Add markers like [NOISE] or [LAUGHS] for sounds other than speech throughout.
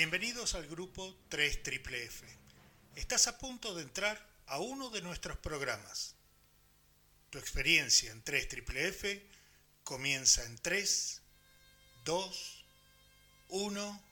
Bienvenidos al grupo 3 Triple F. Estás a punto de entrar a uno de nuestros programas. Tu experiencia en 3 Triple F comienza en 3, 2, 1.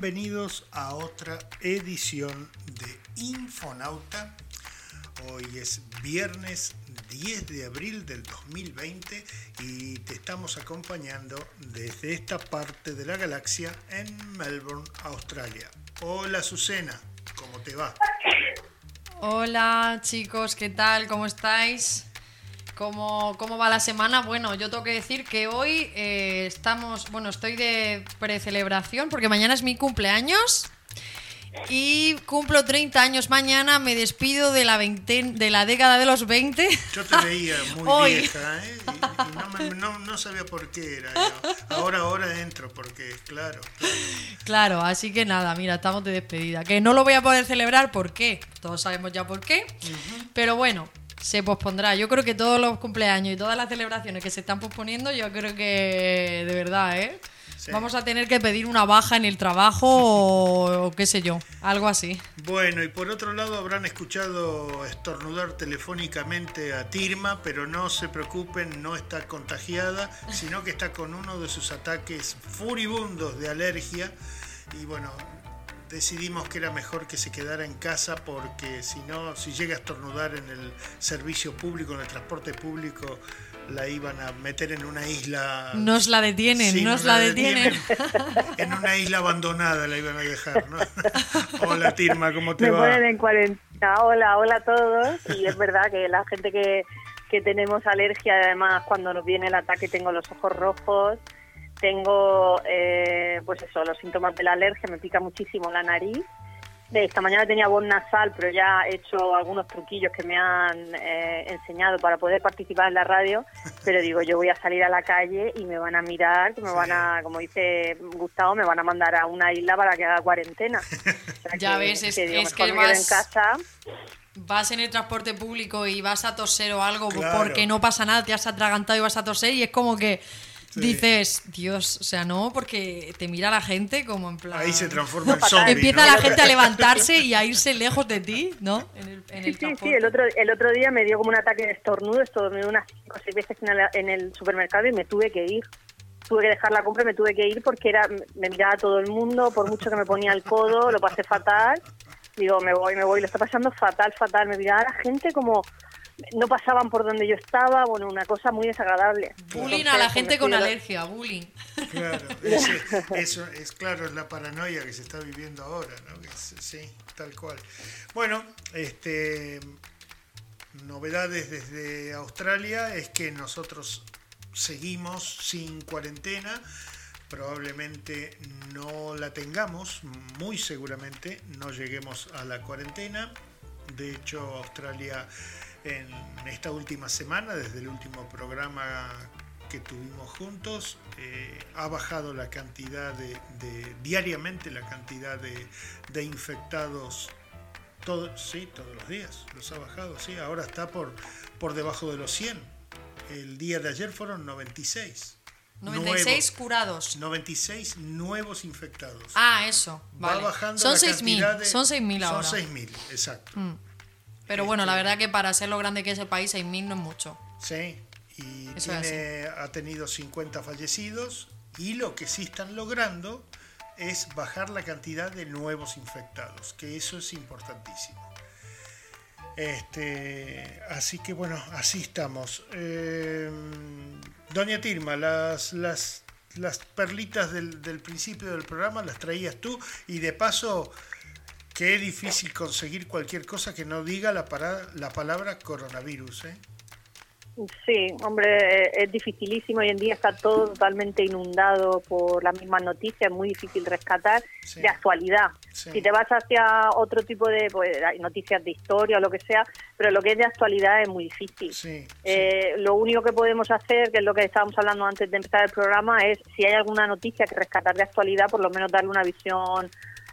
Bienvenidos a otra edición de Infonauta. Hoy es viernes 10 de abril del 2020 y te estamos acompañando desde esta parte de la galaxia en Melbourne, Australia. Hola, Azucena, ¿cómo te va? Hola chicos, ¿qué tal? ¿Cómo estáis? ¿Cómo, cómo va la semana? Bueno, yo tengo que decir que hoy eh, estamos, bueno, estoy de precelebración porque mañana es mi cumpleaños y cumplo 30 años mañana, me despido de la, veinte- de la década de los 20. Yo te veía muy [LAUGHS] Hoy. vieja, ¿eh? Y, y no, me- no- no sabía por qué era. yo. Ahora, ahora entro, porque, claro, claro. Claro, así que nada, mira, estamos de despedida. Que no lo voy a poder celebrar, ¿por qué? Todos sabemos ya por qué. Pero bueno, se pospondrá. Yo creo que todos los cumpleaños y todas las celebraciones que se están posponiendo, yo creo que de verdad, ¿eh? Sí. Vamos a tener que pedir una baja en el trabajo o, o qué sé yo, algo así. Bueno, y por otro lado habrán escuchado estornudar telefónicamente a Tirma, pero no se preocupen, no está contagiada, sino que está con uno de sus ataques furibundos de alergia. Y bueno, decidimos que era mejor que se quedara en casa porque si no, si llega a estornudar en el servicio público, en el transporte público, la iban a meter en una isla. Nos la detienen, Sí, nos la detienen. En una isla abandonada la iban a dejar, ¿no? [LAUGHS] Hola Tirma, ¿cómo te me va? ponen en cuarentena. Hola, hola a todos. Y es verdad que la gente que, que tenemos alergia, además, cuando nos viene el ataque, tengo los ojos rojos, tengo, eh, pues eso, los síntomas de la alergia, me pica muchísimo la nariz. De esta mañana tenía voz nasal, pero ya he hecho algunos truquillos que me han eh, enseñado para poder participar en la radio. Pero digo, yo voy a salir a la calle y me van a mirar, que me Sí. van a, como dice Gustavo, me van a mandar a una isla para que haga cuarentena. [LAUGHS] O sea Ya ves, es- digo, que me quedo vas- en casa. Vas en el transporte público y vas a toser o algo pues Claro. porque no pasa nada, te has atragantado y vas a toser y es como que dices, Dios, o sea, no, porque te mira la gente como en plan... Ahí se transforma en zombie, Empieza ¿no? la gente a levantarse y a irse lejos de ti, ¿no? En el, en el Sí, sí, sí, el otro, el otro día me dio como un ataque de estornudo, estornudé unas cinco o seis veces en el, en el supermercado y me tuve que ir. Tuve que dejar la compra y me tuve que ir porque era me miraba todo el mundo, por mucho que me ponía el codo, lo pasé fatal. Digo, me voy, me voy, lo está pasando fatal, fatal. Me miraba la gente como no pasaban por donde yo estaba, bueno, una cosa muy desagradable. Bullying Entonces, a la gente con alergia, bullying. Claro, eso es claro, es la paranoia que se está viviendo ahora, ¿no? Es- sí, tal cual. Bueno, este novedades desde Australia es que nosotros seguimos sin cuarentena, probablemente no la tengamos, muy seguramente no lleguemos a la cuarentena. De hecho, Australia en esta última semana, desde el último programa que tuvimos juntos, eh, ha bajado la cantidad de, de- diariamente la cantidad de, de infectados todo, sí, todos los días, los ha bajado, sí, ahora está por, por debajo de los 100. El día de ayer fueron 96. 96 nuevos, curados. 96 nuevos infectados. Ah, eso, Va vale. bajando Son la 6.000, cantidad de- son 6.000 ahora. Mm. Son 6.000, exacto. Pero bueno, la verdad que para ser lo grande que es el país, 6.000 no es mucho. Sí, y tiene, ha tenido 50 fallecidos Y lo que sí están logrando es bajar la cantidad de nuevos infectados, que eso es importantísimo. Este, así que bueno, así estamos. Eh, Doña Tirma, las, las, las perlitas del, del principio del programa las traías tú y de paso que es difícil conseguir cualquier cosa que no diga la, para- la palabra coronavirus. ¿eh? Sí, hombre, eh, es dificilísimo. Hoy en día está todo totalmente inundado por las mismas noticias, es muy difícil rescatar Sí. de actualidad. Sí. Si te vas hacia otro tipo de pues, noticias de historia o lo que sea, pero lo que es de actualidad es muy difícil. Sí, Eh, lo único que podemos hacer, que es lo que estábamos hablando antes de empezar el programa, es si hay alguna noticia que rescatar de actualidad, por lo menos darle una visión,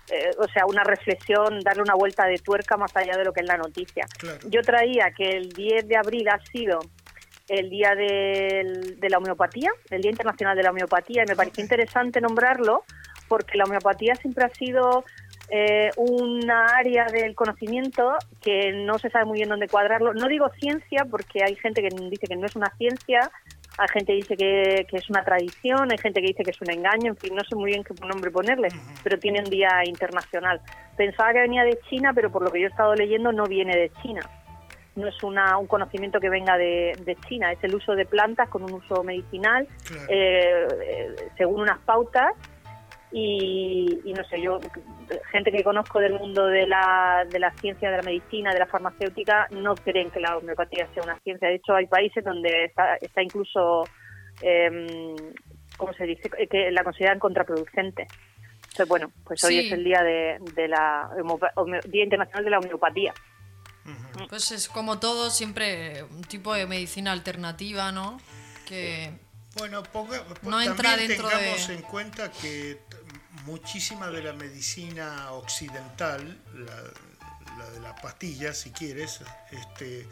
eh, o sea, una reflexión, darle una vuelta de tuerca más allá de lo que es la noticia. Claro. Yo traía que el 10 de abril ha sido el día del- de la homeopatía, el Día Internacional de la Homeopatía, y me pareció interesante nombrarlo porque la homeopatía siempre ha sido eh, una área del conocimiento que no se sabe muy bien dónde cuadrarlo. No digo ciencia porque hay gente que dice que no es una ciencia, hay gente que dice que, que es una tradición, hay gente que dice que es un engaño, en fin, no sé muy bien qué nombre ponerle, pero tiene un día internacional. Pensaba que venía de China, pero por lo que yo he estado leyendo no viene de China no es una, un conocimiento que venga de, de China, es el uso de plantas con un uso medicinal, Claro. eh, eh, según unas pautas. Y, y no sé, yo, gente que conozco del mundo de la, de la ciencia, de la medicina, de la farmacéutica, no creen que la homeopatía sea una ciencia. De hecho, hay países donde está, está incluso, eh, ¿cómo se dice?, que la consideran contraproducente. Entonces, bueno, pues hoy Sí. es el día de, de la Día Internacional de la Homeopatía. Pues es como todo, siempre un tipo de medicina alternativa, ¿no? Que Bueno, ponga, No entra también dentro tengamos de- en cuenta que muchísima de la medicina occidental, la, la de las pastillas, si quieres, este,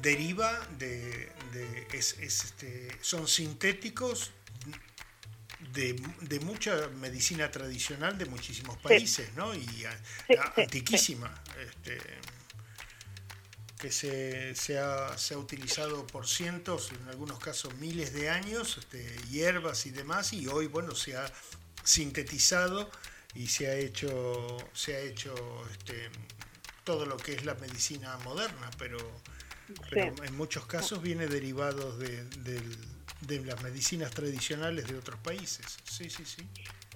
deriva de, de- es, es, este, son sintéticos de, de mucha medicina tradicional de muchísimos países, ¿no? Y a- Sí, a- sí, antiquísima. Este, que se, se, ha, se ha utilizado por cientos, en algunos casos miles de años, este, hierbas y demás, y hoy bueno se ha sintetizado y se ha hecho, se ha hecho este, todo lo que es la medicina moderna, pero, pero en muchos casos viene derivado de, de las medicinas tradicionales de otros países. Sí, sí, sí.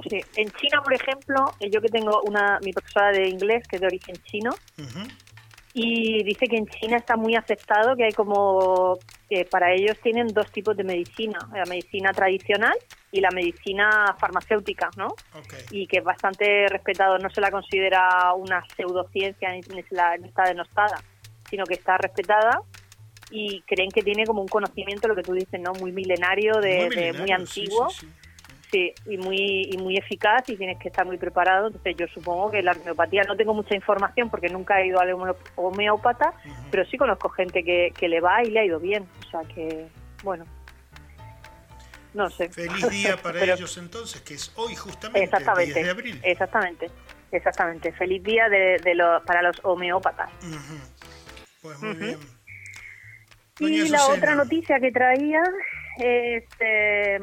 Sí. En China, por ejemplo, eh, yo que tengo una mi profesora de inglés que es de origen chino y dice que en China está muy aceptado que hay como que para ellos tienen dos tipos de medicina, la medicina tradicional y la medicina farmacéutica, ¿no? Ok. Y que es bastante respetado, no se la considera una pseudociencia ni, se la ni está denostada, sino que está respetada y creen que tiene como un conocimiento, lo que tú dices, ¿no? Muy milenario, de Muy de muy, milenario, sí, antiguo. sí, sí. Sí, y muy, y muy eficaz y tienes que estar muy preparado. Entonces yo supongo que la homeopatía, no tengo mucha información porque nunca he ido homeo- homeópata, pero sí conozco gente que, que le va y le ha ido bien. O sea que, bueno, no sé. Feliz día [LAUGHS] para Pero- ellos entonces, que es hoy justamente, Exactamente, 10 de abril. exactamente, exactamente. Feliz día de, de lo- para los homeópatas. Pues muy bien. Y la otra noticia que traía es eh,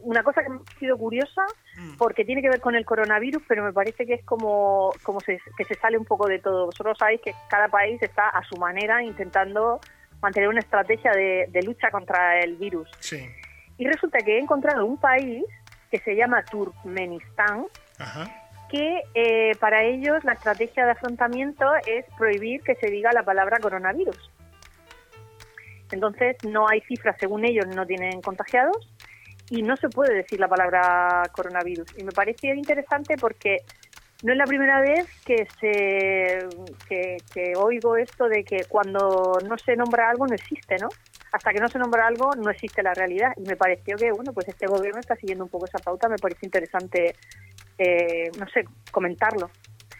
una cosa que me ha sido curiosa Mm. porque tiene que ver con el coronavirus, pero me parece que es como, como se, que se sale un poco de todo. Vosotros sabéis que cada país está a su manera intentando mantener una estrategia de, de lucha contra el virus. Sí. Y resulta que he encontrado un país que se llama Turkmenistán, Ajá. que eh, para ellos la estrategia de afrontamiento es prohibir que se diga la palabra coronavirus. Entonces no hay cifras, según ellos no tienen contagiados y no se puede decir la palabra coronavirus. Y me parecía interesante porque no es la primera vez que se que, oigo esto de que cuando no se nombra algo no existe, ¿no? Hasta que no se nombra algo no existe la realidad. Y me pareció que bueno pues este gobierno está siguiendo un poco esa pauta. Me parece interesante, eh, no sé, comentarlo.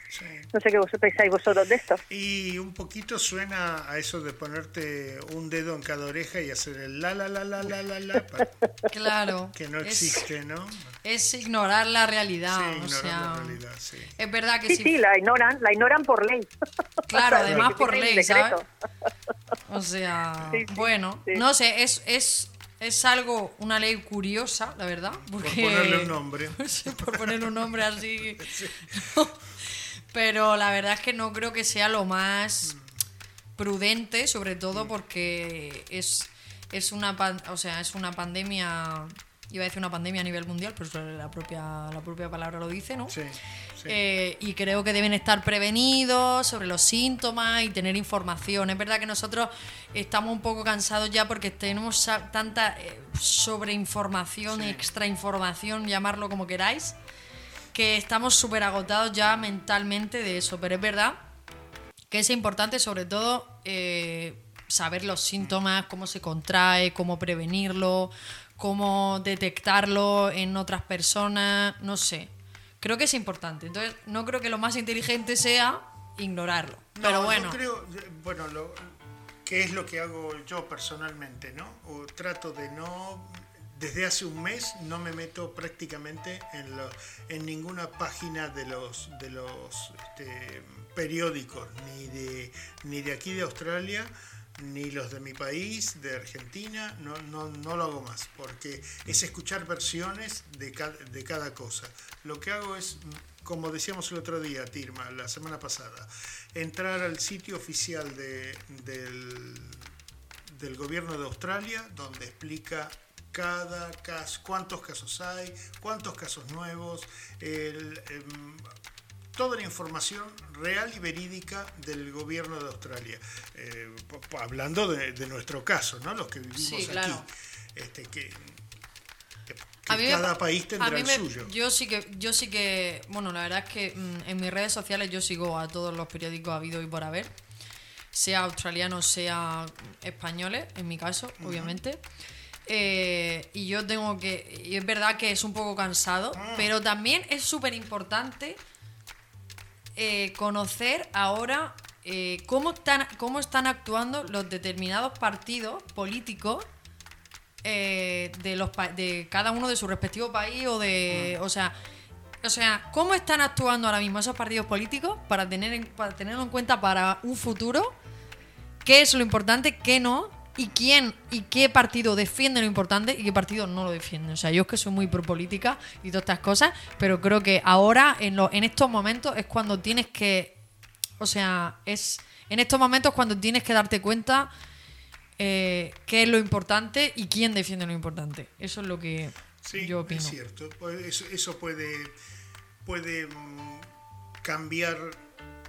Sí. No sé qué vos pensáis vosotros de esto. Y un poquito suena a eso de ponerte un dedo en cada oreja y hacer el la la la la la la la claro. que no es- existe, ¿no? Es, ignorar la realidad. Sí, o sea, la realidad, sí. Es verdad que Sí, si sí, la ignoran, la ignoran por ley. Claro, O sea, además por ley, ¿sabes? O sea, Sí, sí, bueno, sí. no sé, es, es es algo, una ley curiosa, la verdad. Porque, Por ponerle un nombre. Sí, [LAUGHS] por ponerle un nombre así. [LAUGHS] Pero la verdad es que no creo que sea lo más prudente, sobre todo porque es, es una o sea, es una pandemia, iba a decir una pandemia a nivel mundial, pero la propia, la propia palabra lo dice, ¿no? Sí, sí. Eh, y creo que deben estar prevenidos sobre los síntomas y tener información. Es verdad que nosotros estamos un poco cansados ya porque tenemos tanta eh, sobreinformación, Sí. extrainformación, llamarlo como queráis, que estamos súper agotados ya mentalmente de eso. Pero es verdad que es importante sobre todo eh, saber los síntomas, cómo se contrae, cómo prevenirlo, cómo detectarlo en otras personas, no sé. Creo que es importante. Entonces, no creo que lo más inteligente sea ignorarlo. Pero No, bueno, Yo creo, bueno, lo, que es lo que hago yo personalmente, ¿no? O trato de no. Desde hace un mes no me meto prácticamente en, ninguna página de los, de los este, periódicos, ni de, ni de aquí de Australia, ni los de mi país, de Argentina, no, lo hago más, porque es escuchar versiones de cada, cosa. Lo que hago es, como decíamos el otro día, Tirma, la semana pasada, entrar al sitio oficial de- del, del gobierno de Australia, donde explica cada caso, cuántos casos hay, cuántos casos nuevos, el, em, toda la información real y verídica del gobierno de Australia. Eh, hablando de, de nuestro caso, ¿no? Los que vivimos Sí, aquí. claro. Este, que que- que A mí me cada pa- país a tendrá el suyo. Yo sí que, yo sí que, bueno, la verdad es que mm, en mis redes sociales yo sigo a todos los periódicos habido y por haber, sea australianos, sea españoles, en mi caso, obviamente. Eh, y yo tengo que, y es verdad que es un poco cansado, Ah. pero también es súper importante eh, conocer ahora eh, cómo, están, cómo están actuando los determinados partidos políticos eh, de los de cada uno de su respectivo país o de o sea o sea cómo están actuando ahora mismo esos partidos políticos para tener en, para tenerlo en cuenta para un futuro qué es lo importante qué no y quién y qué partido defiende lo importante y qué partido no lo defiende o sea yo es que soy muy pro política y todas estas cosas pero creo que ahora en lo- en estos momentos es cuando tienes que o sea es en estos momentos cuando tienes que darte cuenta eh, qué es lo importante y quién defiende lo importante. Eso es lo que Sí, yo opino. es cierto. Pues Eso, eso puede, puede mm, cambiar,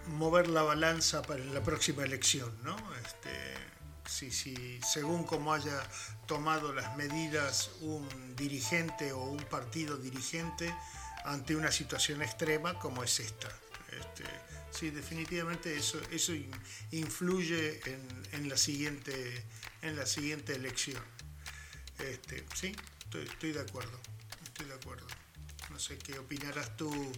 mover la balanza para la próxima elección, ¿no? Este, si, si, según como haya tomado las medidas un dirigente o un partido dirigente ante una situación extrema como es esta. Este, sí, definitivamente eso, eso in- influye en, en la siguiente, en la siguiente elección. Este, sí, estoy, estoy de acuerdo. Estoy de acuerdo. No sé qué opinarás tú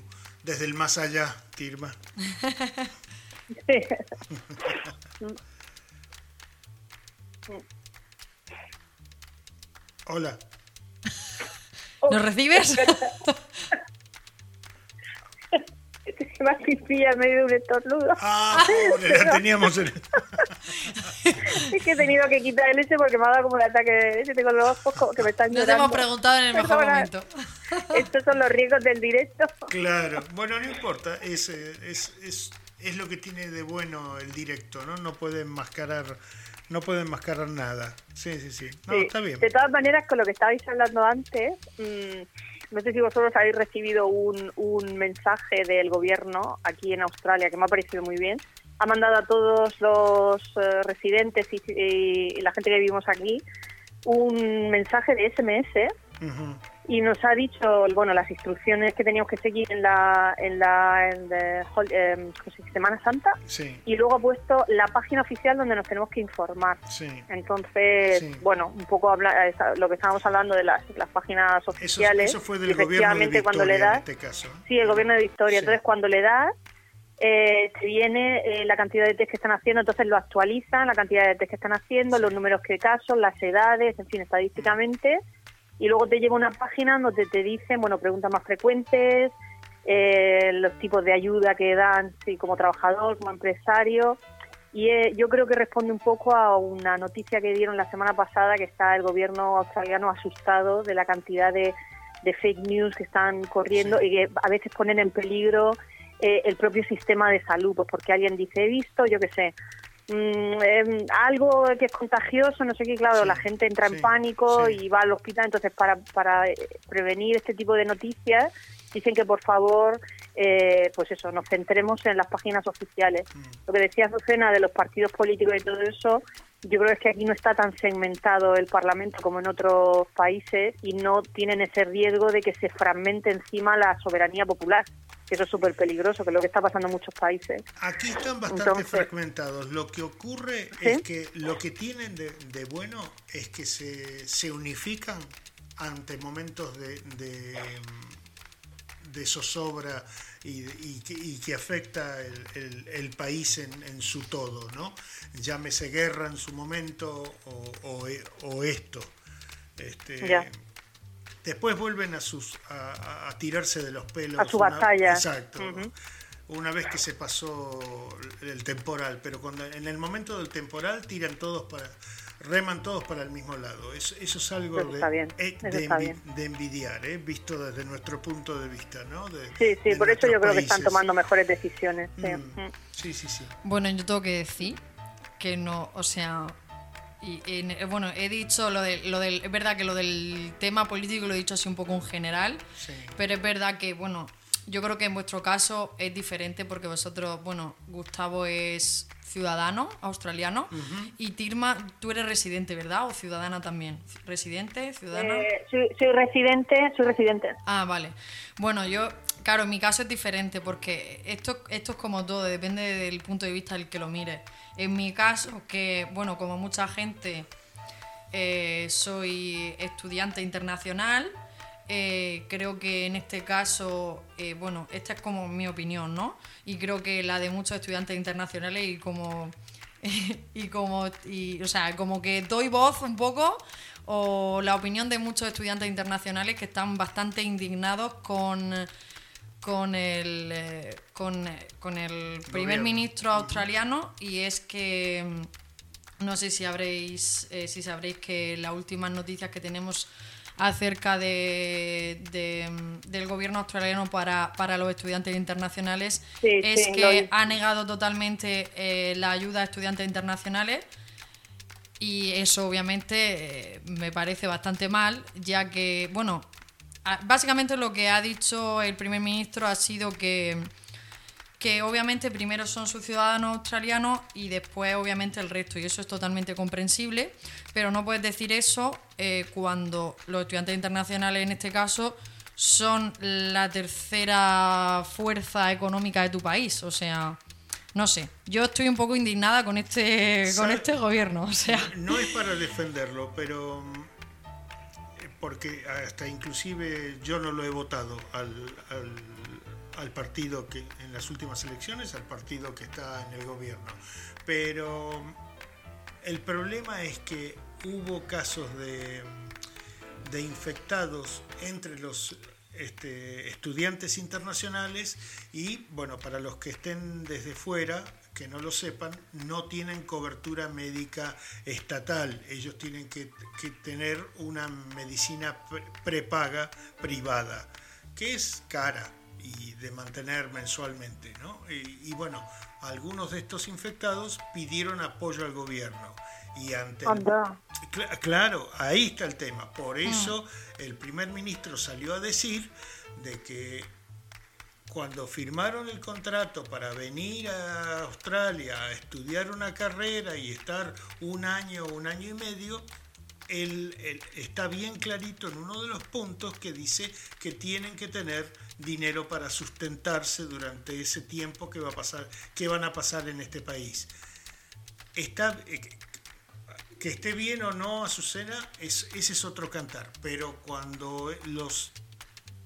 desde el más allá, Tirma. [LAUGHS] Hola. ¿Nos recibes? Se me pipilla en medio de un estornudo. Ah, pobre, la teníamos en... [LAUGHS] Es que he tenido que quitar el ese porque me ha dado como un ataque de leche. Tengo los ojos que me están No te llorando. hemos preguntado en el mejor Perdona. momento. Estos son los riesgos del directo. Claro. Bueno, no importa. Es, eh, es, es, es lo que tiene de bueno el directo, ¿no? No puede enmascarar, no puede enmascarar nada. Sí, sí, sí. No, Sí. está bien. De todas maneras, con lo que estabais hablando antes, mm, no sé si vosotros habéis recibido un, un mensaje del gobierno aquí en Australia que me ha parecido muy bien. Ha mandado a todos los eh, residentes y, y la gente que vivimos aquí un mensaje de SMS Ujú. Y nos ha dicho bueno las instrucciones que teníamos que seguir en la en la en em. Semana Santa Sí, y luego ha puesto la página oficial donde nos tenemos que informar sí. entonces, Sí. bueno, un poco habla, lo que estábamos hablando de las, las páginas oficiales. eso fue del gobierno de Victoria cuando le das, en este caso. ¿eh? sí, el gobierno de Victoria. Entonces, cuando le das, eh, te viene eh, la cantidad de test que están haciendo, entonces lo actualizan, la cantidad de test que están haciendo, los números que casos, las edades, en fin, estadísticamente. Y luego te llega una página donde te dicen, bueno, preguntas más frecuentes, eh, los tipos de ayuda que dan, sí, como trabajador, como empresario. Y eh, yo creo que responde un poco a una noticia que dieron la semana pasada, que está el gobierno australiano asustado de la cantidad de, de fake news que están corriendo Sí. y que a veces ponen en peligro eh, el propio sistema de salud, pues porque alguien dice, he visto, yo qué sé, mm, em, algo que es contagioso, no sé qué, claro, Sí, la gente entra sí, en pánico sí. y va al hospital, entonces para, para eh, prevenir este tipo de noticias dicen que por favor, eh, pues eso, nos centremos en las páginas oficiales. Mm. Lo que decía Azucena de los partidos políticos y todo eso, yo creo que es que aquí no está tan segmentado el Parlamento como en otros países y no tienen ese riesgo de que se fragmente encima la soberanía popular, que eso es súper peligroso, que es lo que está pasando en muchos países. Aquí están bastante Entonces- fragmentados. Lo que ocurre ¿Sí? es que lo que tienen de, de bueno es que se, se unifican ante momentos de, de, de zozobra y, y que, y que afecta el, el- el país en, en su todo, ¿no? Llámese guerra en su momento o, o- o esto. Este, Ya. Después vuelven a sus a, tirarse de los pelos. A su una- batalla. Exacto. Una vez que se pasó el temporal, pero cuando en el momento del temporal tiran todos para reman todos para el mismo lado. Eso, eso es algo Eso de, bien, eh, de, envi- de envidiar, ¿eh? visto desde nuestro punto de vista, ¿no? De- Sí, sí, de por eso yo nuestros creo que están países. tomando mejores decisiones. sí. Mm, Mm. Sí, sí, sí. Bueno, yo tengo que decir que no, o sea, y, en- eh, bueno, he dicho lo, de, lo del, es verdad que lo del tema político lo he dicho así un poco en general, Sí. pero es verdad que, bueno, yo creo que en vuestro caso es diferente porque vosotros, bueno, Gustavo es ciudadano australiano y Tirma, tú eres residente, ¿verdad? O ciudadana también. ¿Residente? ¿Ciudadana? Eh, soy, soy residente, soy residente. Ah, vale. Bueno, yo, claro, en mi caso es diferente porque esto, esto es como todo, depende del punto de vista del que lo mire. En mi caso, que, bueno, como mucha gente, eh, soy estudiante internacional, eh, creo que en este caso, eh, bueno, esta es como mi opinión, ¿no? Y creo que la de muchos estudiantes internacionales y como [LAUGHS] y como y, o sea como que doy voz un poco o la opinión de muchos estudiantes internacionales que están bastante indignados con con el eh, con, con el primer Gobierno. ministro australiano y es que mm, no sé si habréis eh, si sabréis que las últimas noticias que tenemos acerca de, de, del gobierno australiano para, para los estudiantes internacionales Sí, es sí, que ha negado totalmente eh, la ayuda a estudiantes internacionales y eso obviamente eh, me parece bastante mal, ya que, bueno, básicamente lo que ha dicho el primer ministro ha sido que, que obviamente primero son sus ciudadanos australianos y después obviamente el resto, y eso es totalmente comprensible, pero no puedes decir eso eh, cuando los estudiantes internacionales en este caso son la tercera fuerza económica de tu país, o sea... No sé, yo estoy un poco indignada con este, con este gobierno. O sea, No es para defenderlo, pero eh, porque hasta inclusive yo no lo he votado al, al, al partido que en las últimas elecciones, al partido que está en el gobierno. Pero el problema es que hubo casos de, de infectados entre los este, estudiantes internacionales y, bueno, para los que estén desde fuera, que no lo sepan, no tienen cobertura médica estatal. Ellos tienen que, que tener una medicina pre- prepaga privada, que es cara y de mantener mensualmente, ¿no? Y, y bueno, algunos de estos infectados pidieron apoyo al gobierno y ante el- Claro, ahí está el tema. Por eso el primer ministro salió a decir de que cuando firmaron el contrato para venir a Australia a estudiar una carrera y estar un año, un año y medio, él, él está bien clarito en uno de los puntos que dice que tienen que tener dinero para sustentarse durante ese tiempo que va a pasar, que van a pasar en este país. Está, eh, que esté bien o no Azucena, es, ese es otro cantar. Pero cuando los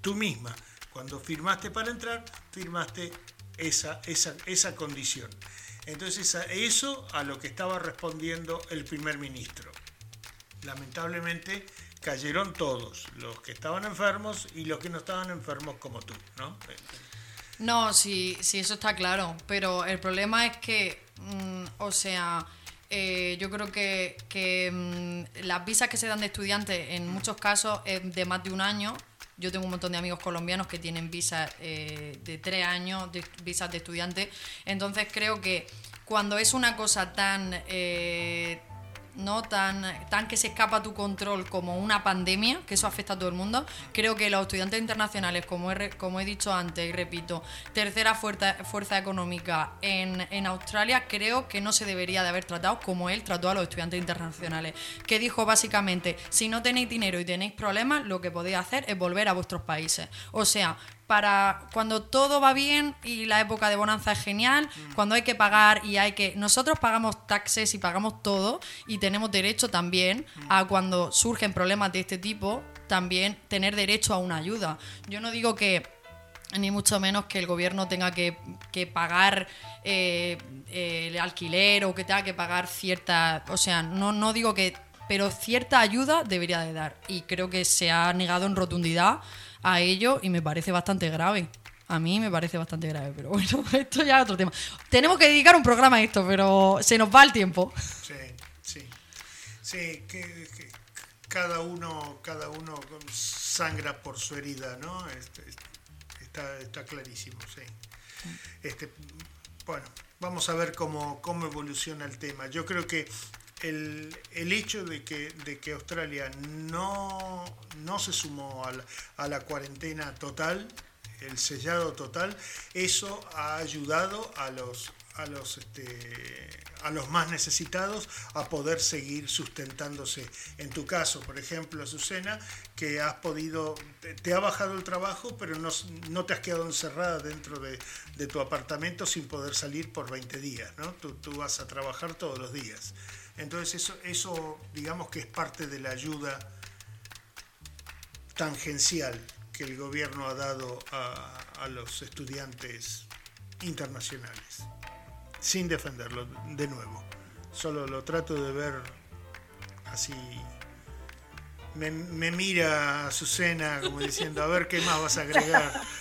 tú misma, cuando firmaste para entrar, firmaste esa, esa, esa condición. Entonces, eso a lo que estaba respondiendo el primer ministro. Lamentablemente cayeron todos, los que estaban enfermos y los que no estaban enfermos como tú, ¿no? No, sí, sí, eso está claro. Pero el problema es que mm, o sea, eh, yo creo que, que, mm, las visas que se dan de estudiantes en muchos casos es de más de un año. Yo tengo un montón de amigos colombianos que tienen visas eh, de tres años, de, visas de estudiante. Entonces creo que cuando es una cosa tan... eh, no tan, tan que se escapa a tu control como una pandemia, que eso afecta a todo el mundo, creo que los estudiantes internacionales, como he, como he dicho antes y repito, tercera fuerza, fuerza económica en, en Australia, creo que no se debería de haber tratado como él trató a los estudiantes internacionales, que dijo básicamente, si no tenéis dinero y tenéis problemas, lo que podéis hacer es volver a vuestros países. O sea, para cuando todo va bien y la época de bonanza es genial, cuando hay que pagar y hay que... Nosotros pagamos taxes y pagamos todo y tenemos derecho también a cuando surgen problemas de este tipo, también tener derecho a una ayuda. Yo no digo que ni mucho menos que el gobierno tenga que, que pagar eh, eh, el alquiler o que tenga que pagar cierta... O sea, no, no digo que... Pero cierta ayuda debería de dar. Y creo que se ha negado en rotundidad a ello y me parece bastante grave. A mí me parece bastante grave, pero bueno, [LAUGHS] esto ya es otro tema. Tenemos que dedicar un programa a esto, pero se nos va el tiempo. Sí, sí. Sí, que, cada uno, cada uno sangra por su herida, ¿no? Este, está, está clarísimo, sí. Este, bueno, vamos a ver cómo, cómo evoluciona el tema. Yo creo que el, el hecho de que, de que Australia no, no se sumó a la, a la cuarentena total, el sellado total, eso ha ayudado a los a los este, a los más necesitados a poder seguir sustentándose. En tu caso, por ejemplo, Azucena, que has podido, te, te ha bajado el trabajo, pero no, no te has quedado encerrada dentro de, de, tu apartamento sin poder salir por 20 días, ¿no? Tú, tú vas a trabajar todos los días. Entonces eso, eso digamos que es parte de la ayuda tangencial que el gobierno ha dado a, a los estudiantes internacionales, sin defenderlo de nuevo. Solo lo trato de ver así. Me, me mira Azucena como diciendo, a ver qué más vas a agregar. [LAUGHS]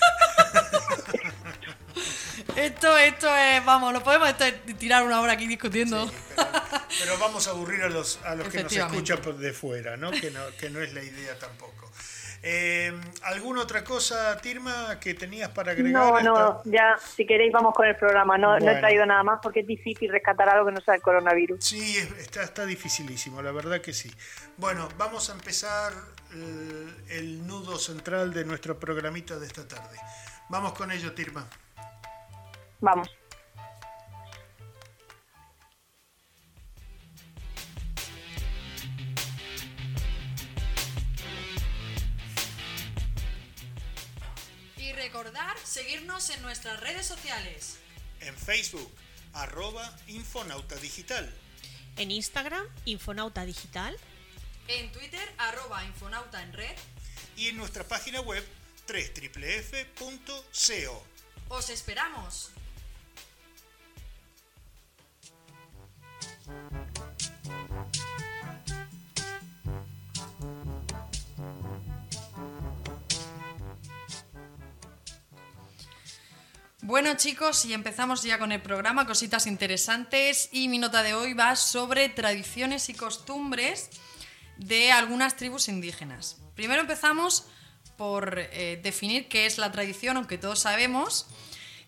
Esto, esto es, vamos, lo podemos estar- tirar una hora aquí discutiendo. Sí, pero, vamos a aburrir a los, a los que nos escuchan por de fuera, ¿no? Que, no, que no es la idea tampoco. Eh, ¿Alguna otra cosa, Tirma, que tenías para agregar? No, no, ya, si queréis vamos con el programa. No, no he traído nada más porque es difícil rescatar algo que no sea el coronavirus. Sí, es- está, está dificilísimo, la verdad que sí. Bueno, vamos a empezar el, el nudo central de nuestro programita de esta tarde. Vamos con ello, Tirma. Vamos. Seguirnos en nuestras redes sociales. En Facebook, arroba Infonauta Digital. En Instagram, Infonauta Digital. En Twitter, arroba Infonauta en red. Y en nuestra página web, www.co. ¡Os esperamos! Bueno chicos, y empezamos ya con el programa, cositas interesantes, y mi nota de hoy va sobre tradiciones y costumbres de algunas tribus indígenas. Primero empezamos por eh, definir qué es la tradición, aunque todos sabemos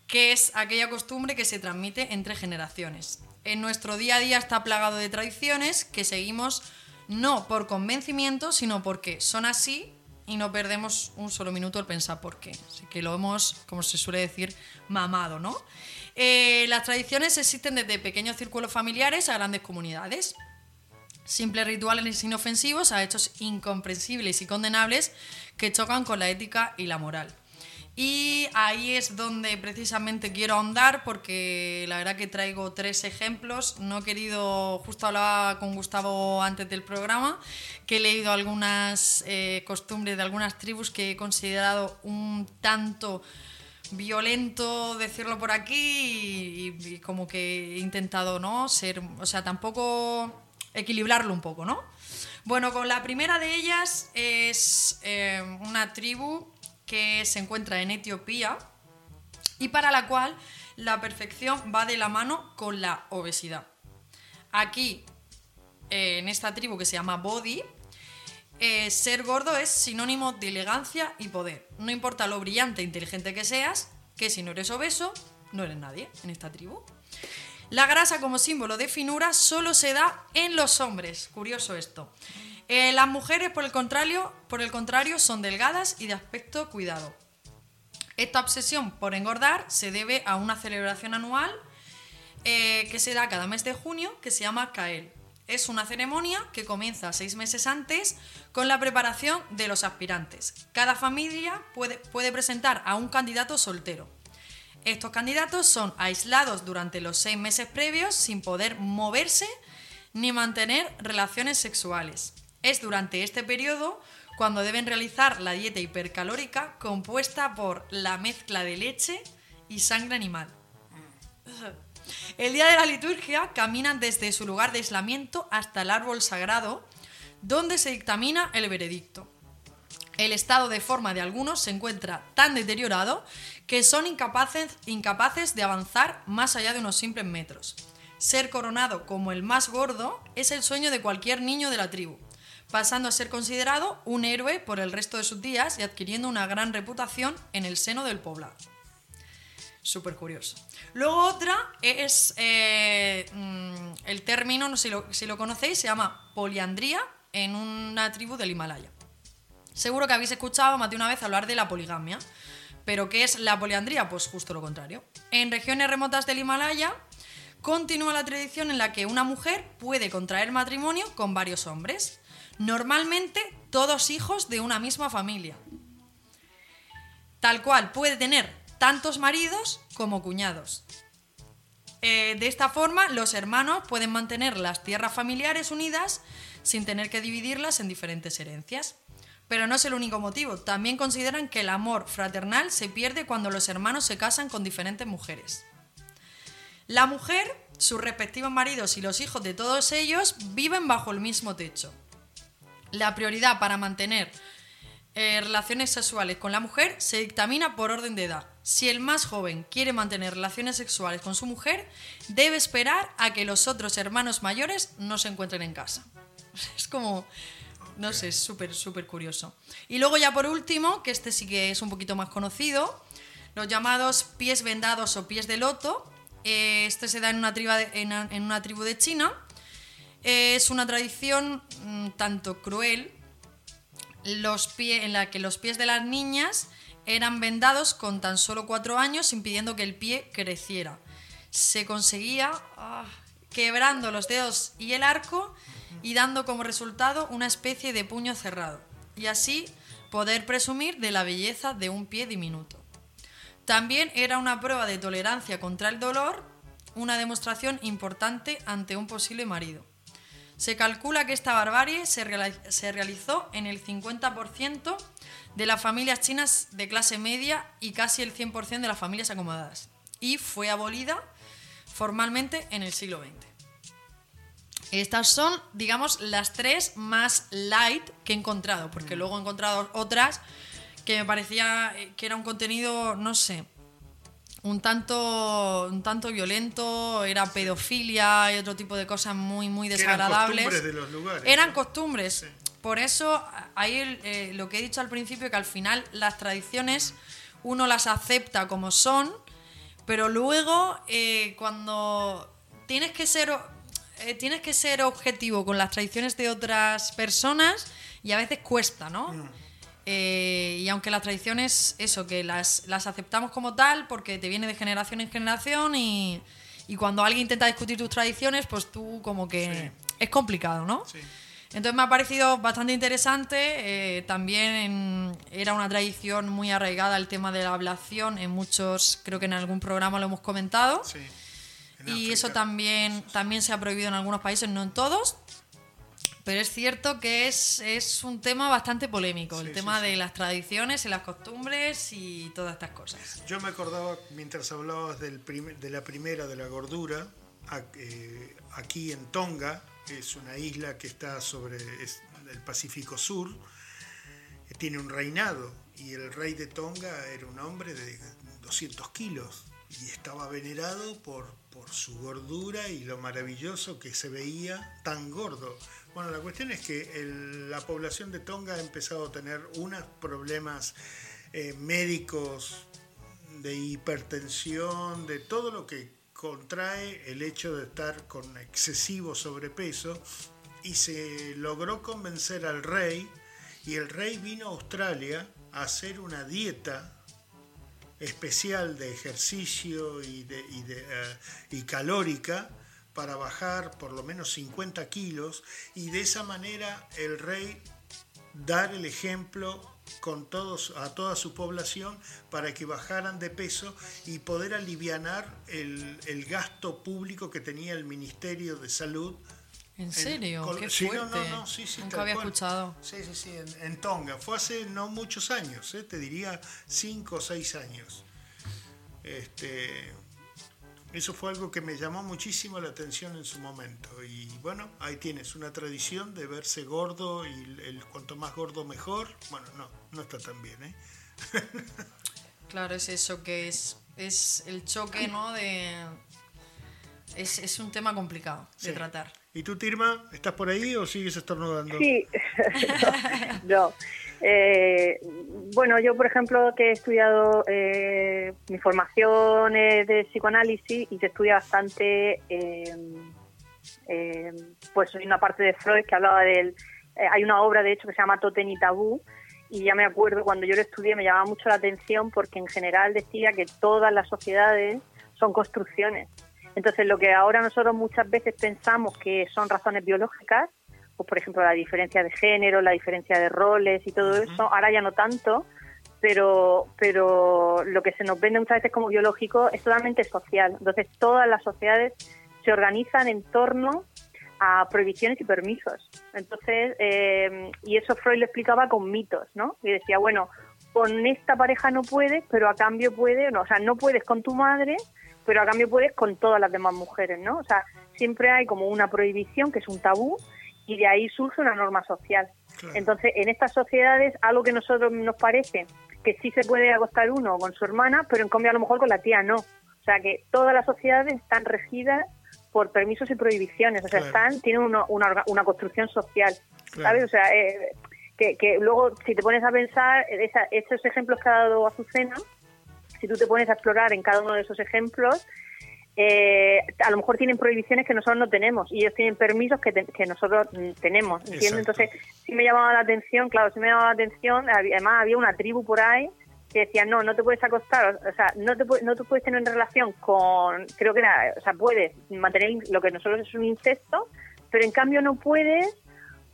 que es aquella costumbre que se transmite entre generaciones. En nuestro día a día está plagado de tradiciones que seguimos no por convencimiento, sino porque son así y no perdemos un solo minuto al pensar por qué. Así que lo hemos, como se suele decir, mamado, ¿no? Eh, las tradiciones existen desde pequeños círculos familiares a grandes comunidades. Simples rituales inofensivos a hechos incomprensibles y condenables que chocan con la ética y la moral. Y ahí es donde precisamente quiero ahondar porque la verdad que traigo tres ejemplos. No he querido, justo hablaba con Gustavo antes del programa, que he leído algunas eh, costumbres de algunas tribus que he considerado un tanto violento decirlo por aquí y, como que he intentado no ser, o sea, tampoco equilibrarlo un poco, ¿no? Bueno, con la primera de ellas es eh, una tribu que se encuentra en Etiopía y para la cual la perfección va de la mano con la obesidad. Aquí, eh, en esta tribu que se llama Body, eh, ser gordo es sinónimo de elegancia y poder. No importa lo brillante e inteligente que seas, que si no eres obeso, no eres nadie en esta tribu. La grasa como símbolo de finura solo se da en los hombres. Curioso esto. Eh, las mujeres, por el, contrario, por el contrario, son delgadas y de aspecto cuidado. Esta obsesión por engordar se debe a una celebración anual eh, que se da cada mes de junio que se llama Kael. Es una ceremonia que comienza seis meses antes con la preparación de los aspirantes. Cada familia puede, puede presentar a un candidato soltero. Estos candidatos son aislados durante los seis meses previos sin poder moverse ni mantener relaciones sexuales. Es durante este periodo cuando deben realizar la dieta hipercalórica compuesta por la mezcla de leche y sangre animal. El día de la liturgia caminan desde su lugar de aislamiento hasta el árbol sagrado, donde se dictamina el veredicto. El estado de forma de algunos se encuentra tan deteriorado que son incapaces, incapaces de avanzar más allá de unos simples metros. Ser coronado como el más gordo es el sueño de cualquier niño de la tribu, pasando a ser considerado un héroe por el resto de sus días y adquiriendo una gran reputación en el seno del poblado. Súper curioso. Luego otra es eh, mm, el término, no sé si lo, conocéis, se llama poliandría en una tribu del Himalaya. Seguro que habéis escuchado más de una vez hablar de la poligamia. ¿Pero qué es la poliandría? Pues justo lo contrario. En regiones remotas del Himalaya continúa la tradición en la que una mujer puede contraer matrimonio con varios hombres, normalmente todos hijos de una misma familia. Tal cual, puede tener tantos maridos como cuñados. Eh, de esta forma, los hermanos pueden mantener las tierras familiares unidas sin tener que dividirlas en diferentes herencias. Pero no es el único motivo. También consideran que el amor fraternal se pierde cuando los hermanos se casan con diferentes mujeres. La mujer, sus respectivos maridos y los hijos de todos ellos viven bajo el mismo techo. La prioridad para mantener eh, relaciones sexuales con la mujer se dictamina por orden de edad. Si el más joven quiere mantener relaciones sexuales con su mujer, debe esperar a que los otros hermanos mayores no se encuentren en casa. [LAUGHS] Es como no sé, súper, súper curioso. Y luego ya por último, que este sí que es un poquito más conocido, los llamados pies vendados o pies de loto. Eh, este se da en una, tribu de, en una tribu de China. Es una tradición mm, tanto cruel en la que los pies de las niñas eran vendados con tan solo cuatro años, impidiendo que el pie creciera. Se conseguía ah, quebrando los dedos y el arco y dando como resultado una especie de puño cerrado, y así poder presumir de la belleza de un pie diminuto. También era una prueba de tolerancia contra el dolor, una demostración importante ante un posible marido. Se calcula que esta barbarie se, realizó en el 50% de las familias chinas de clase media y casi el 100% de las familias acomodadas, y fue abolida formalmente en el siglo XX. Estas son, digamos, las tres más light que he encontrado, porque luego he encontrado otras que me parecía eh, que era un contenido, no sé, un tanto, un tanto violento, era pedofilia y otro tipo de cosas muy, muy desagradables. Eran costumbres de los lugares. Eran costumbres. Por eso, ahí eh, lo que he dicho al principio, que al final las tradiciones uno las acepta como son, pero luego eh, cuando tienes que ser eh, tienes que ser objetivo con las tradiciones de otras personas y a veces cuesta, ¿no? Mm. Eh, y aunque las tradiciones, eso, que las, las, aceptamos como tal porque te viene de generación en generación y, y cuando alguien intenta discutir tus tradiciones, pues tú como que es complicado, ¿no? Sí. Entonces me ha parecido bastante interesante. Eh, también en, era una tradición muy arraigada el tema de la ablación. En muchos, creo que en algún programa lo hemos comentado. Sí. Y África. eso también, también se ha prohibido en algunos países, no en todos. Pero es cierto que es, es un tema bastante polémico, el Sí, tema sí, sí. de las tradiciones y las costumbres y todas estas cosas. Yo me acordaba mientras hablabas del de la primera de la gordura, a- eh, aquí en Tonga, es una isla que está sobre el Pacífico Sur, eh, tiene un reinado y el rey de Tonga era un hombre de 200 kilos y estaba venerado por, por su gordura y lo maravilloso que se veía tan gordo. Bueno, la cuestión es que la población de Tonga ha empezado a tener unos problemas eh, médicos de hipertensión, de todo lo que contrae el hecho de estar con excesivo sobrepeso y se logró convencer al rey y el rey vino a Australia a hacer una dieta especial de ejercicio y, de, y, eh, y calórica para bajar por lo menos 50 kilos y de esa manera el rey dar el ejemplo con todos, a toda su población para que bajaran de peso y poder alivianar el, el gasto público que tenía el Ministerio de Salud ¿En serio? Qué sí, fuerte. no, no, no, sí, sí, Nunca había cual. escuchado. Sí, sí, sí, en, en Tonga. Fue hace no muchos años, ¿eh? te diría cinco o seis años. Este, eso fue algo que me llamó muchísimo la atención en su momento. Y bueno, ahí tienes una tradición de verse gordo y el, el cuanto más gordo mejor. Bueno, no, no está tan bien, ¿eh? [LAUGHS] Claro, es eso que es, es el choque, ¿no? De, es, es un tema complicado de Sí. tratar. ¿Y tú, Tirma, estás por ahí o sigues estornudando? Sí, [LAUGHS] no. Eh, bueno, yo, por ejemplo, que he estudiado, eh, mi formación de psicoanálisis y se estudia bastante, eh, pues hay una parte de Freud que hablaba del... eh, hay una obra, de hecho, que se llama Totem y Tabú, y ya me acuerdo, cuando yo lo estudié me llamaba mucho la atención porque en general decía que todas las sociedades son construcciones. Entonces, lo que ahora nosotros muchas veces pensamos que son razones biológicas, pues por ejemplo la diferencia de género, la diferencia de roles y todo eso, ahora ya no tanto, pero, pero lo que se nos vende muchas veces como biológico es totalmente social. Entonces, todas las sociedades se organizan en torno a prohibiciones y permisos. Entonces, eh, y eso Freud lo explicaba con mitos, ¿no? Y decía, bueno, con esta pareja no puedes, pero a cambio puedes, no, o sea, no puedes con tu madre, pero a cambio puedes con todas las demás mujeres, ¿no? O sea, siempre hay como una prohibición que es un tabú y de ahí surge una norma social. Claro. Entonces, en estas sociedades, algo que a nosotros nos parece que sí se puede acostar uno con su hermana, pero en cambio a lo mejor con la tía no. O sea, que todas las sociedades están regidas por permisos y prohibiciones. O sea, Claro. están tienen una, una, construcción social. Claro. ¿Sabes? O sea, eh, que, que luego, si te pones a pensar, esa, esos ejemplos que ha dado Azucena, si tú te pones a explorar en cada uno de esos ejemplos, eh, a lo mejor tienen prohibiciones que nosotros no tenemos y ellos tienen permisos que, te- que nosotros mm, tenemos, ¿entiendes? Entonces, sí me llamaba la atención, claro, sí me llamaba la atención, además había una tribu por ahí que decía, no, no te puedes acostar, o sea, no te, no te puedes tener relación con, creo que era, o sea, puedes mantener lo que nosotros es un incesto, pero en cambio no puedes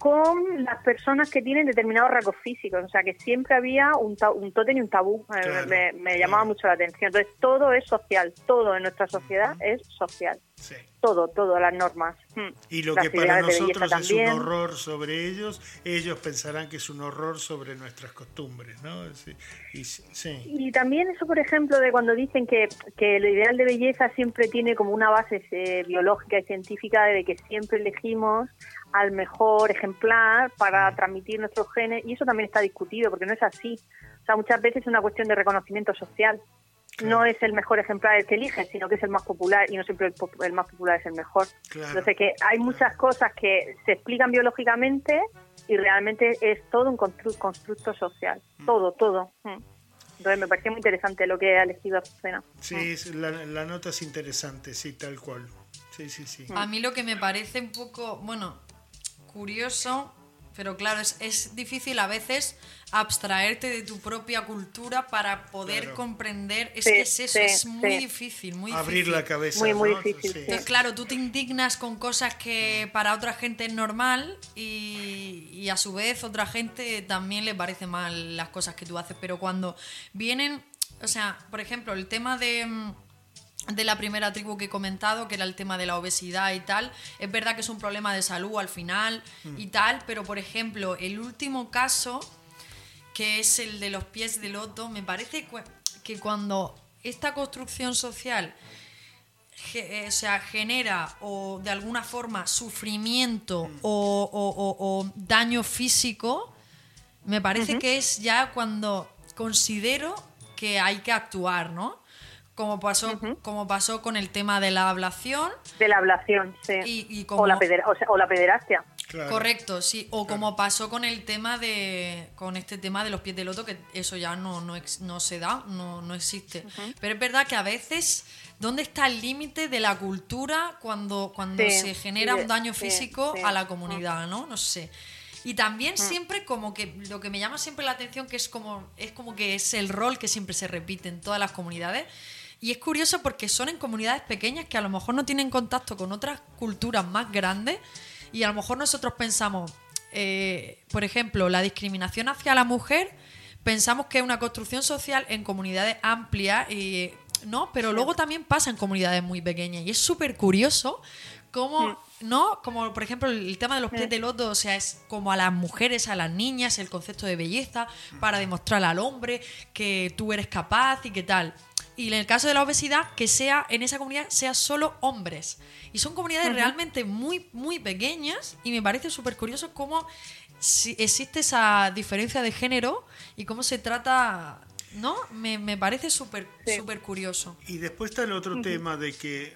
con las personas que tienen determinados rasgos físicos. O sea, que siempre había un, un tótem y un tabú. Eh, Claro, me, me claro. llamaba mucho la atención. Entonces, todo es social. Todo en nuestra sociedad es social. Sí. Todo, todo, las normas. Mm. Y lo Las que para nosotros es un horror sobre ellos, ellos pensarán que es un horror sobre nuestras costumbres, ¿no? Sí, y sí, sí, Y también eso, por ejemplo, de cuando dicen que, que el ideal de belleza siempre tiene como una base eh, biológica y científica de que siempre elegimos al mejor ejemplar para transmitir nuestros genes, y eso también está discutido, porque no es así. O sea, muchas veces es una cuestión de reconocimiento social. No es el mejor ejemplar el que eliges, sino que es el más popular, y no siempre el, pop- el más popular es el mejor. Claro. Entonces, que hay muchas cosas que se explican biológicamente y realmente es todo un constru- constructo social. Todo, todo. Mm. Entonces, me pareció muy interesante lo que ha elegido Azucena. Sí, es- la, la nota es interesante, sí, tal cual. Sí, sí, sí. A mí lo que me parece un poco, bueno, curioso, pero claro, es, es difícil a veces abstraerte de tu propia cultura para poder Claro. comprender. Es Sí, que es eso, sí, es muy sí. difícil, muy Abrir difícil. la cabeza. Muy, muy difícil. Entonces, claro, tú te indignas con cosas que para otra gente es normal y, y a su vez otra gente también le parece mal las cosas que tú haces, pero cuando vienen, o sea, por ejemplo, el tema de, mm, de la primera tribu que he comentado, que era el tema de la obesidad y tal, es verdad que es un problema de salud al final y tal, pero por ejemplo, el último caso que es el de los pies de loto, me parece que cuando esta construcción social eh, o sea, genera o de alguna forma sufrimiento o, o- o- o daño físico, me parece que es ya cuando considero que hay que actuar, ¿no? Como pasó, como pasó con el tema de la ablación. De la ablación, sí. Y- y o, la peder- o, sea, o la pederastia. Claro. Correcto, sí. O como pasó con el tema de. con este tema de los pies de loto, que eso ya no, no, ex- no se da, no, no existe. Pero es verdad que a veces, ¿dónde está el límite de la cultura cuando, cuando Sí, se genera sí, un daño físico sí. a la comunidad, ¿no? No sé. Y también siempre como que lo que me llama siempre la atención que es como es como que es el rol que siempre se repite en todas las comunidades y es curioso porque son en comunidades pequeñas que a lo mejor no tienen contacto con otras culturas más grandes y a lo mejor nosotros pensamos, eh, por ejemplo, la discriminación hacia la mujer, pensamos que es una construcción social en comunidades amplias y no, pero luego también pasa en comunidades muy pequeñas y es súper curioso cómo, ¿no? Como por ejemplo el tema de los pies de loto, o sea, es como a las mujeres, a las niñas, el concepto de belleza para demostrar al hombre que tú eres capaz y qué tal. Y en el caso de la obesidad, que sea en esa comunidad sea solo hombres. Y son comunidades realmente muy, muy pequeñas y me parece súper curioso cómo si- existe esa diferencia de género y cómo se trata, ¿no? Me, me parece súper Sí. súper curioso. Y después está el otro tema de que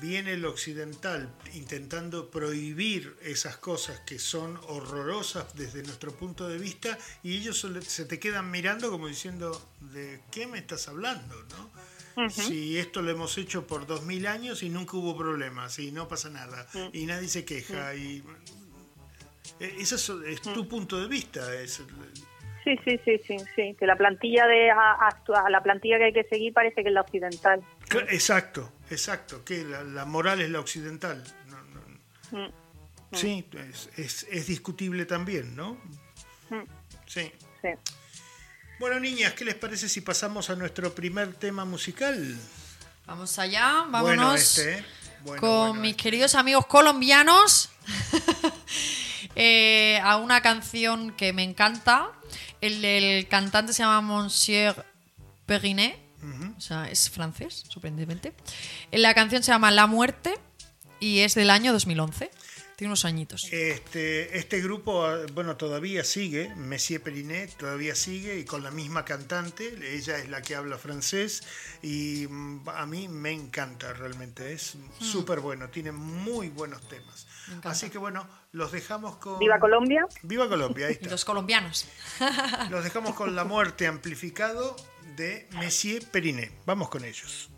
viene el occidental intentando prohibir esas cosas que son horrorosas desde nuestro punto de vista y ellos se te quedan mirando como diciendo, ¿de qué me estás hablando? ¿no? Si esto lo hemos hecho por dos mil años y nunca hubo problemas y no pasa nada y nadie se queja y... eh, Ese es, es tu punto de vista. Es, Sí, sí, sí, sí, sí. Que la plantilla de a- la plantilla que hay que seguir parece que es la occidental. Exacto, exacto, que la, la moral es la occidental. No, no- Mm, Sí, es, es- es discutible también, ¿no? Mm. Sí. Sí. Bueno, niñas, ¿qué les parece si pasamos a nuestro primer tema musical? Vamos allá, vámonos. Bueno, este, ¿eh? Bueno, con bueno, mis este. queridos amigos colombianos [LAUGHS] eh, a una canción que me encanta. El, el cantante se llama Monsieur Perinet, o sea, es francés, sorprendentemente. La canción se llama La Muerte y es del año 2011. Tiene unos añitos. Este, este grupo, ah, bueno, todavía sigue, Messier Perinet todavía sigue y con la misma cantante, ella es la que habla francés y mm, a mí me encanta realmente, es súper bueno, tiene muy buenos temas. Así que bueno, los dejamos con... Viva Colombia. Viva Colombia, ahí está. [LAUGHS] los colombianos. Los dejamos con La Muerte Amplificado de Messier Perinet. Vamos con ellos.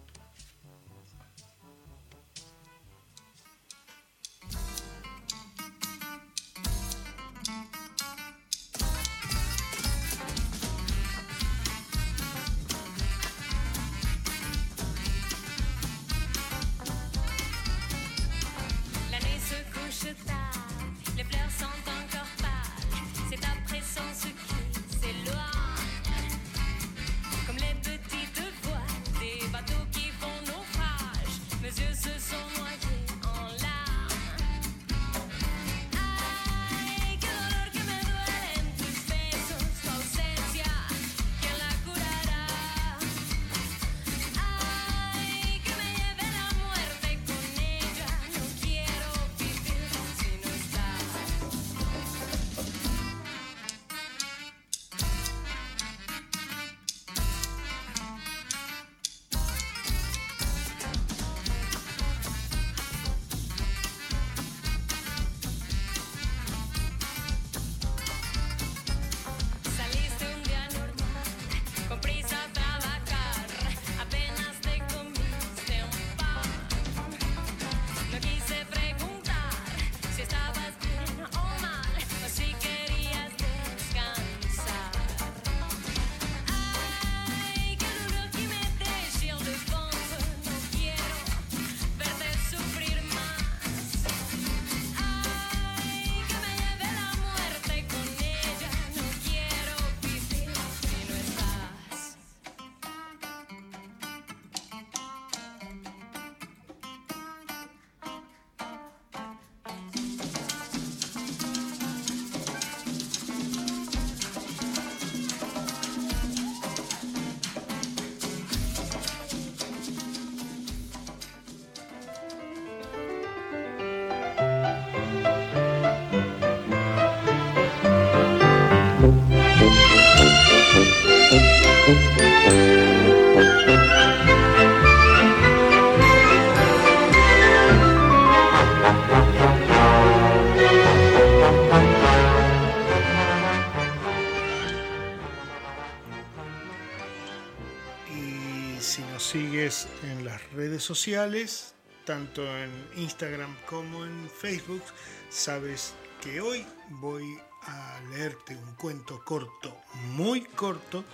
Tanto en Instagram como en Facebook, sabes que hoy voy a leerte un cuento corto, muy corto,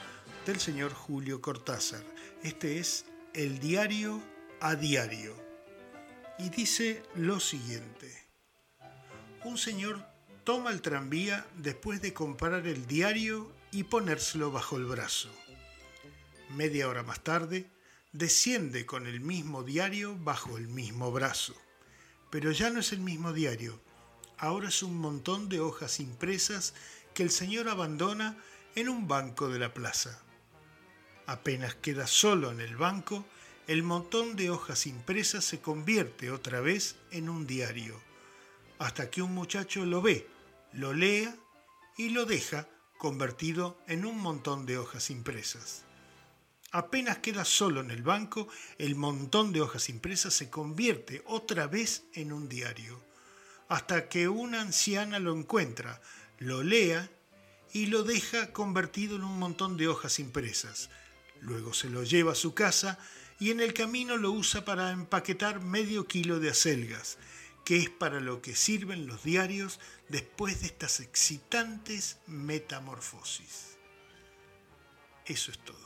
del señor Julio Cortázar. Este es El diario a diario. Y dice lo siguiente. Un señor toma el tranvía después de comprar el diario y ponérselo bajo el brazo. Media hora más tarde, desciende con el mismo diario bajo el mismo brazo. Pero ya no es el mismo diario, ahora es un montón de hojas impresas que el señor abandona en un banco de la plaza. Apenas queda solo en el banco, el montón de hojas impresas se convierte otra vez en un diario, hasta que un muchacho lo ve, lo lea y lo deja convertido en un montón de hojas impresas. Apenas queda solo en el banco, el montón de hojas impresas se convierte otra vez en un diario, hasta que una anciana lo encuentra, lo lea y lo deja convertido en un montón de hojas impresas. Luego se lo lleva a su casa y en el camino lo usa para empaquetar medio kilo de acelgas, que es para lo que sirven los diarios después de estas excitantes metamorfosis. Eso es todo.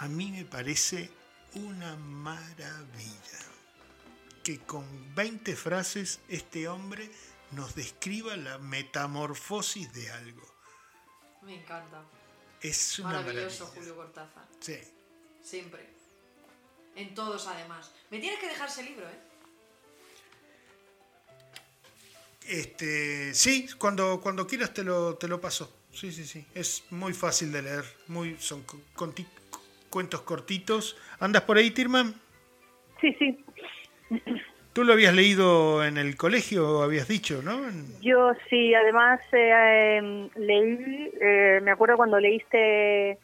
A mí me parece una maravilla que con 20 frases este hombre nos describa la metamorfosis de algo. Me encanta. Es una Maravilloso maravilla. Julio Cortázar. Sí. Siempre. En todos, además. Me tienes que dejar ese libro, ¿eh? Este, sí, cuando, cuando quieras te lo, te lo paso. Sí, sí, sí. Es muy fácil de leer. Muy, son cuentos cortitos. ¿Andas por ahí, Tirman? Sí, sí. Tú lo habías leído en el colegio, habías dicho, ¿no? Yo sí, además eh, em, leí, eh, me acuerdo cuando leíste,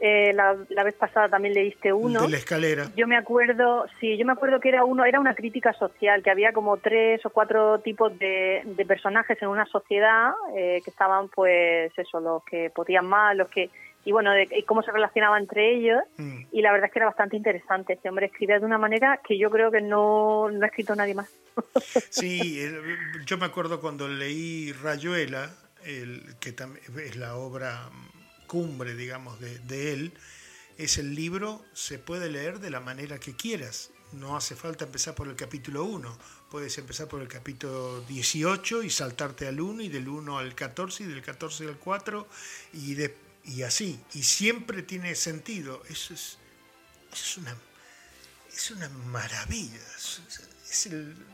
eh, la, la vez pasada también leíste uno. De la escalera. Yo me acuerdo, sí, yo me acuerdo que era uno, era una crítica social, que había como tres o cuatro tipos de, de personajes en una sociedad eh, que estaban, pues, eso, los que podían más, los que, y bueno, de, y cómo se relacionaba entre ellos. Mm. Y la verdad es que era bastante interesante. Este hombre escribía de una manera que yo creo que no, no ha escrito nadie más. [LAUGHS] Sí, yo me acuerdo cuando leí Rayuela, el, que es la obra cumbre, digamos, de, de él, es el libro, se puede leer de la manera que quieras. No hace falta empezar por el capítulo 1. Puedes empezar por el capítulo 18 y saltarte al 1 y del 1 al 14 y del 14 al 4 y, de, y así. Y siempre tiene sentido. Eso es, eso es una es una maravilla. Es,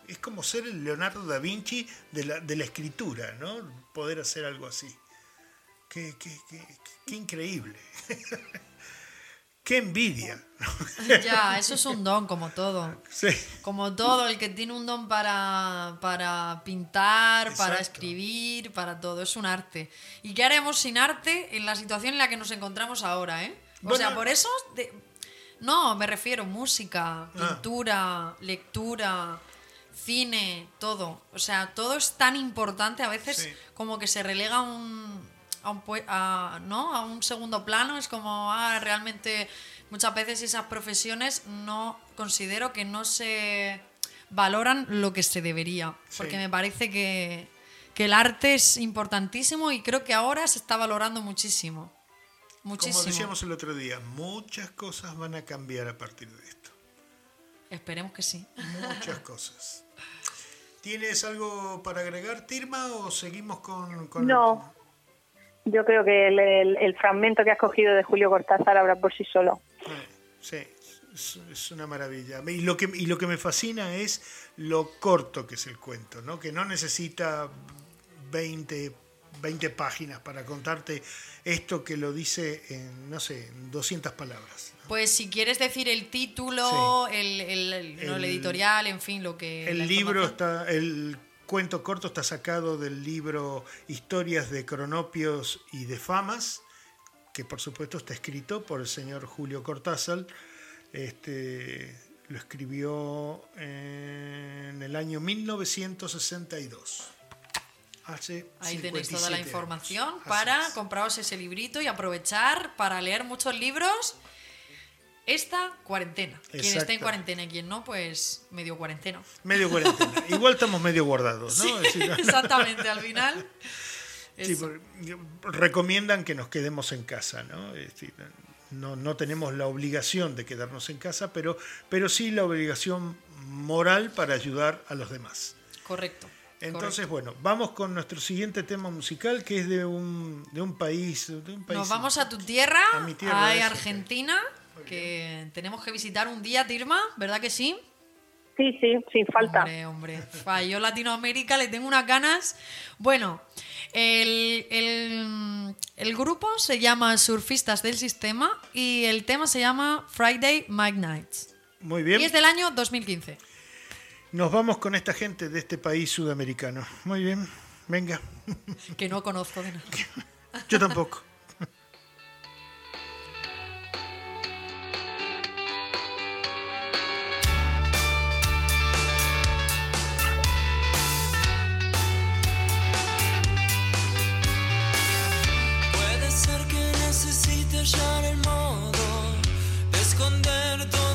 es como ser el Leonardo da Vinci de la, de la escritura, ¿no? Poder hacer algo así. Qué- qué- qué increíble. [LAUGHS] qué envidia. [LAUGHS] ya, eso es un don, como todo. Sí, Como todo, el que tiene un don para, para pintar, para escribir, para todo. Es un arte. ¿Y qué haremos sin arte en la situación en la que nos encontramos ahora, eh? O Bueno. sea, por eso... de- No, me refiero música, Ah. pintura, lectura, cine, todo. O sea, todo es tan importante a veces Sí. como que se relega un, a un, pue- a- ¿no? a un segundo plano. Es como, ah, realmente muchas veces esas profesiones no considero que no se valoran lo que se debería. Sí. Porque me parece que, que el arte es importantísimo y creo que ahora se está valorando muchísimo. Muchísimo. como decíamos el otro día, muchas cosas van a cambiar a partir de esto. Esperemos que sí. Muchas cosas. [LAUGHS] ¿Tienes algo para agregar, Tirma, o seguimos con... con No. Yo creo que el, el- el fragmento que has cogido de Julio Cortázar habla por sí solo. Sí, es, es una maravilla. Y lo, que, y lo que me fascina es lo corto que es el cuento, ¿no? que no necesita 20, 20 páginas para contarte esto que lo dice en, no sé, en 200 palabras. Pues si quieres decir el título, Sí. el, el- el- no, el editorial, en fin, lo que... El libro está, el cuento corto está sacado del libro Historias de Cronopios y de Famas, que por supuesto está escrito por el señor Julio Cortázar. Este, lo escribió en el año 1962. Hace Ahí tenéis toda la 57 información años. Para compraros ese librito y aprovechar para leer muchos libros esta cuarentena. Quien esté en Exacto. cuarentena y quien no, pues medio cuarentena. Medio cuarentena. [LAUGHS] Igual estamos medio guardados, ¿no? [LAUGHS] Exactamente, al final. [LAUGHS] Sí, recomiendan que nos quedemos en casa, ¿no? No, no tenemos la obligación de quedarnos en casa, pero, pero sí la obligación moral para ayudar a los demás. Correcto. Entonces, bueno, vamos con nuestro siguiente tema musical, que es de un, de un país. De un país Nos vamos a tu tierra, A mi tierra, a eso, Argentina, que tenemos que visitar un día, Tirma, ¿verdad que sí? Sí, sí, sin falta. Hombre, hombre. Yo Latinoamérica le tengo unas ganas. Bueno, el, el- el grupo se llama Surfistas del Sistema y el tema se llama Friday Midnights. Muy bien. Y es del año 2015. Nos vamos con esta gente de este país sudamericano. Muy bien. Venga. Que no conozco de nada. [LAUGHS] Yo tampoco. Hallar el modo de esconder todo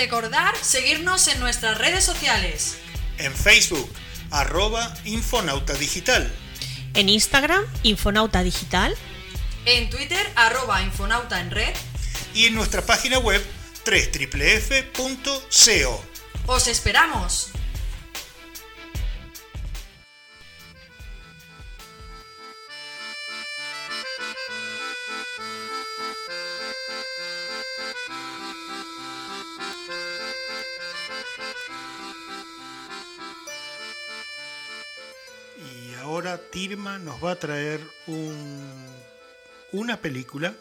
recordar seguirnos en nuestras redes sociales. En Facebook, arroba Infonauta Digital. En Instagram, Infonauta Digital. En Twitter, arroba Infonauta en red. Y en nuestra página web www.co. ¡Os esperamos! Tirma nos va a traer un- una película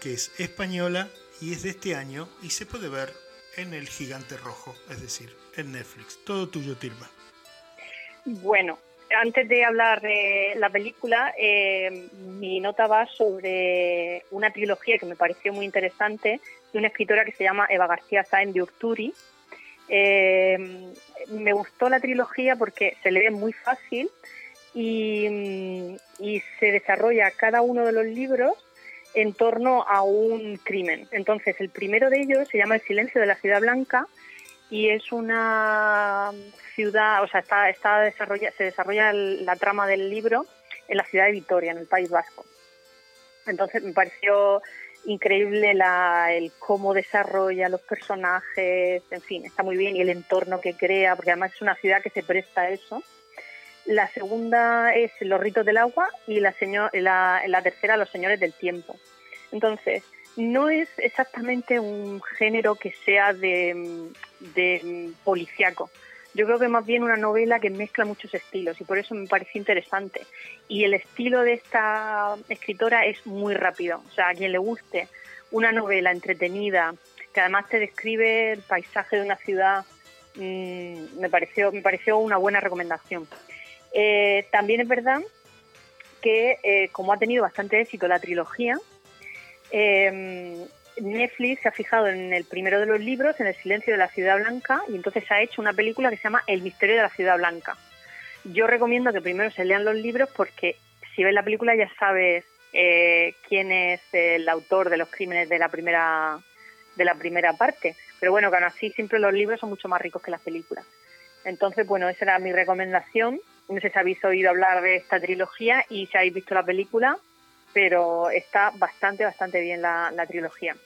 que es española y es de este año y se puede ver en el gigante rojo, es decir, en Netflix. Todo tuyo, Tirma. Bueno, antes de hablar de la película, eh, mi nota va sobre una trilogía que me pareció muy interesante de una escritora que se llama Eva García Sáenz de Urturi. Eh, me gustó la trilogía porque se lee muy fácil y, mm, y se desarrolla cada uno de los libros en torno a un crimen. Entonces, el primero de ellos se llama El silencio de la ciudad blanca y es una ciudad, o sea, está, está desarrolla, se desarrolla la trama del libro en la ciudad de Vitoria, en el País Vasco. Entonces me pareció increíble la, el cómo desarrolla los personajes, en fin, está muy bien y el entorno que crea, porque además es una ciudad que se presta a eso. La segunda es Los ritos del agua y la, señor, la, tercera Los señores del tiempo. Entonces, no es exactamente un género que sea de, de policíaco. Yo creo que más bien una novela que mezcla muchos estilos y por eso me pareció interesante. Y el estilo de esta escritora es muy rápido. O sea, a quien le guste una novela entretenida, que además te describe el paisaje de una ciudad, mm, me, pareció, me pareció una buena recomendación. Eh, también es verdad que eh, como ha tenido bastante éxito la trilogía, eh, Netflix se ha fijado en el primero de los libros, en El silencio de la ciudad blanca, y entonces ha hecho una película que se llama El misterio de la ciudad blanca. Yo recomiendo que primero se lean los libros porque si ves la película ya sabes eh, quién es el autor de los crímenes de la primera de la primera parte. Pero bueno, que aún así siempre los libros son mucho más ricos que las películas. Entonces, bueno, esa era mi recomendación. No sé si habéis oído hablar de esta trilogía y si habéis visto la película, pero está bastante, bastante bien la, la trilogía.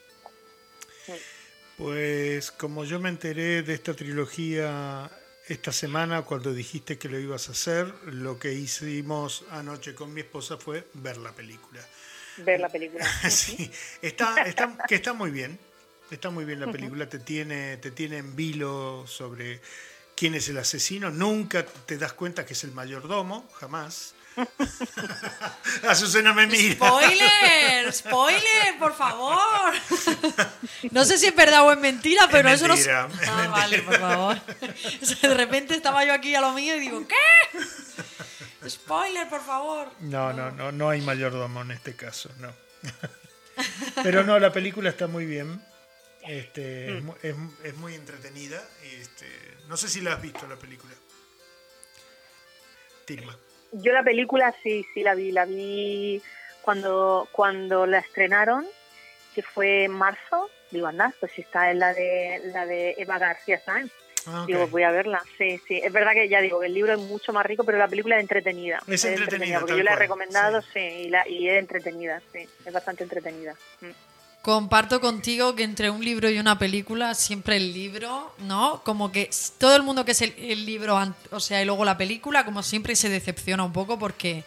Pues como yo me enteré de esta trilogía esta semana cuando dijiste que lo ibas a hacer, lo que hicimos anoche con mi esposa fue ver la película. Ver la película. [LAUGHS] Sí, está, está, [LAUGHS] que está muy bien. Está muy bien la película, te tiene, te tiene en vilo sobre quién es el asesino. Nunca te das cuenta que es el mayordomo, jamás. [LAUGHS] Azucena me mira. ¡Spoiler! ¡Spoiler, por favor! No sé si es verdad o es mentira, pero eso no es Ah, mentira. vale, por favor. De repente estaba yo aquí a lo mío y digo, ¿qué? ¡Spoiler, por favor! No, no, no, no hay mayordomo en este caso, no. [LAUGHS] Pero no, la película está muy bien. Este, es, mu- es, es muy entretenida. Este, no sé si la has visto la película. Tilma. Yo la película sí, sí la vi, la vi cuando cuando la estrenaron, que fue en marzo. Digo, anda, pues si está en la de la de Eva García Sáenz. Ah. Digo, voy a verla. Sí, sí. Es verdad que ya digo que el libro es mucho más rico, pero la película es entretenida. Es entretenida, porque yo la he recomendado, sí. sí, y, la, y es entretenida, sí. Es bastante entretenida. Mm. Comparto contigo que entre un libro y una película, siempre el libro, ¿no? Como que todo el mundo que es el, el libro, o sea, y luego la película, como siempre se decepciona un poco porque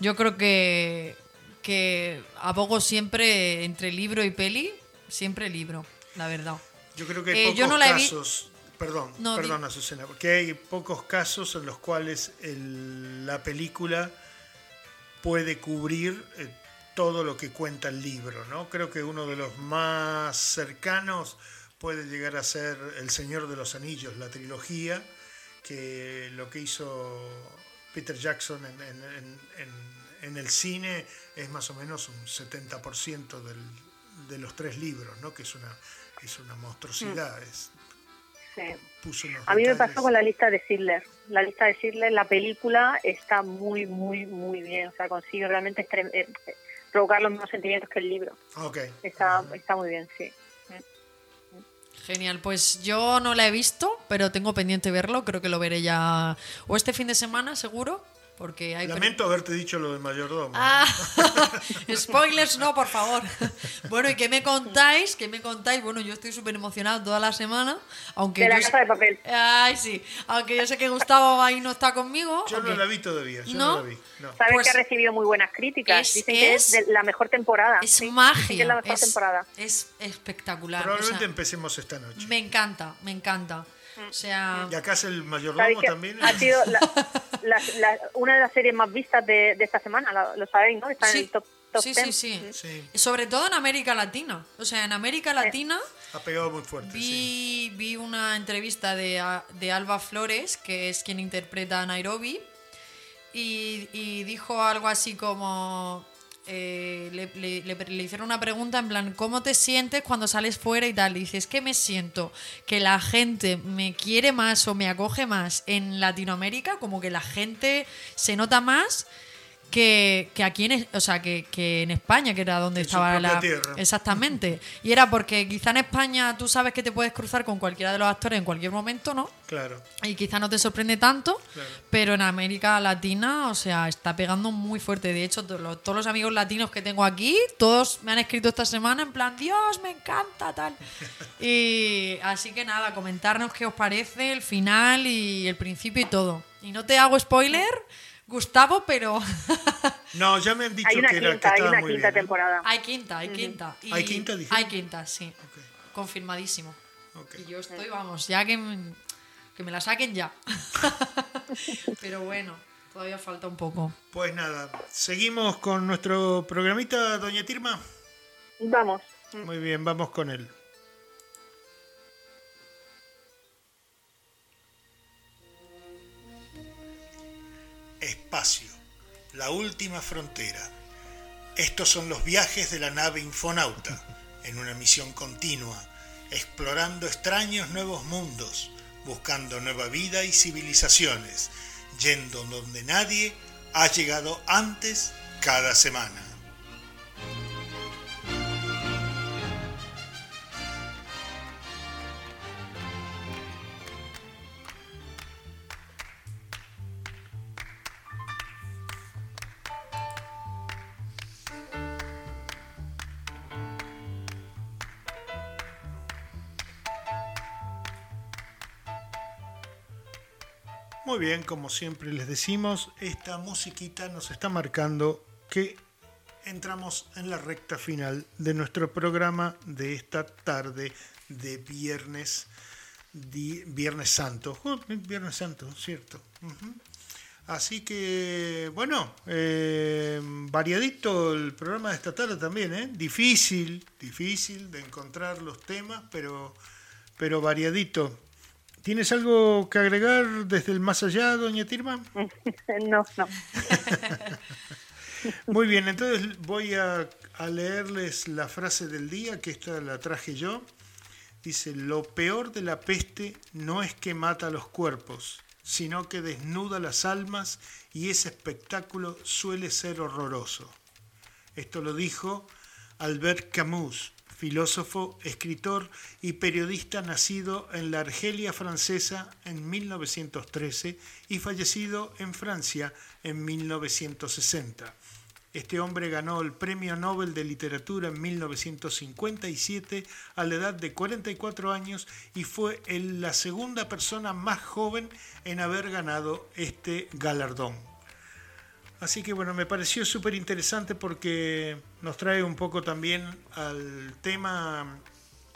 yo creo que, que abogo siempre entre libro y peli, siempre libro, la verdad. Yo creo que hay Eh, pocos yo no la he vi- casos. Perdón, No, perdón, Azucena, porque hay pocos casos en los cuales el- la película puede cubrir eh, todo lo que cuenta el libro, ¿no? Creo que uno de los más cercanos puede llegar a ser El Señor de los Anillos, la trilogía, que lo que hizo Peter Jackson en, en- en- el cine es más o menos un 70% del, de los tres libros, ¿no? Que es una, es una monstruosidad, es- Sí. puso unos A mí me detalles. pasó con la lista de Sidler. La lista de Sidler, la película está muy, muy, muy bien. O sea, consigue realmente estre- eh, provocar los mismos sentimientos que el libro. Está, está muy bien, sí. Genial, pues yo no la he visto, pero tengo pendiente verlo, creo que lo veré ya o este fin de semana seguro, porque hay... Lamento haberte dicho lo del mayordomo. Ah, [LAUGHS] spoilers no, por favor. [LAUGHS] Bueno, ¿y qué me contáis? ¿Qué me contáis? Bueno, yo estoy súper emocionada toda la semana, aunque De la yo casa de papel. Ay, sí, aunque yo sé que Gustavo ahí no está conmigo. Yo no ok. la vi todavía, yo ¿No? no, la vi. No. Sabes Pues- que ha recibido muy buenas críticas. Es- Dicen que es es- de la mejor temporada. Es sí. Dicen magia. que es la mejor es, temporada. es espectacular. o Probablemente sea, empecemos esta noche. me encanta, me encanta. O sea, Y acá es el mayordomo también. ha sido la- [LAUGHS] la- la- una de las series más vistas de, de esta semana, lo, lo sabéis, ¿no? Está Sí. en el top, top sí, 10. sí, sí, Sí. Sobre todo en América Latina. O sea, en América Latina Ha pegado muy fuerte. sí. vi, vi una entrevista de, de Alba Flores, que es quien interpreta a Nairobi, y, y dijo algo así como... eh, le, le- hicieron una pregunta en plan, ¿cómo te sientes cuando sales fuera y tal? Y dices, que me siento que la gente me quiere más o me acoge más en Latinoamérica, como que la gente se nota más que, que aquí en, o sea, que, que en España, que era donde En estaba la... tierra. Exactamente. Y era porque quizá en España tú sabes que te puedes cruzar con cualquiera de los actores en cualquier momento, ¿no? Claro. Y quizá no te sorprende tanto, Claro. pero en América Latina, o sea, está pegando muy fuerte. De hecho, todos los amigos latinos que tengo aquí, todos me han escrito esta semana en plan, Dios, me encanta, tal. [LAUGHS] Y así que nada, comentarnos qué os parece el final y el principio y todo. Y no te hago spoiler, Gustavo, pero No, ya me han dicho Hay una que, era, que quinta, hay estaba una muy quinta bien. ¿eh? temporada. hay quinta, hay quinta. Y- ¿Hay quinta, dijeron? Hay quinta, sí. Confirmadísimo. Y yo estoy, vamos, ya que, me- que me la saquen ya. [LAUGHS] Pero bueno, todavía falta un poco. Pues nada, seguimos con nuestro programita, doña Tirma. Vamos. Muy bien, vamos con él. Espacio, la última frontera. Estos son los viajes de la nave Infonauta, en una misión continua, explorando extraños nuevos mundos, buscando nueva vida y civilizaciones, yendo donde nadie ha llegado antes cada semana. Muy bien, como siempre les decimos, esta musiquita nos está marcando que entramos en la recta final de nuestro programa de esta tarde de viernes, viernes santo. Oh, viernes santo, cierto. Así que, bueno, eh, variadito el programa de esta tarde también, ¿eh? Difícil, difícil de encontrar los temas, pero, pero variadito. ¿Tienes algo que agregar desde el más allá, doña Tirma? [LAUGHS] no, no. [LAUGHS] Muy bien, entonces voy a, a leerles la frase del día, que esta la traje yo. Dice, lo peor de la peste no es que mata los cuerpos, sino que desnuda las almas y ese espectáculo suele ser horroroso. Esto lo dijo Albert Camus, filósofo, escritor y periodista nacido en la Argelia francesa en 1913 y fallecido en Francia en 1960. Este hombre ganó el Premio Nobel de Literatura en 1957 a la edad de 44 años y fue la segunda persona más joven en haber ganado este galardón. Así que bueno, me pareció súper interesante porque nos trae un poco también al tema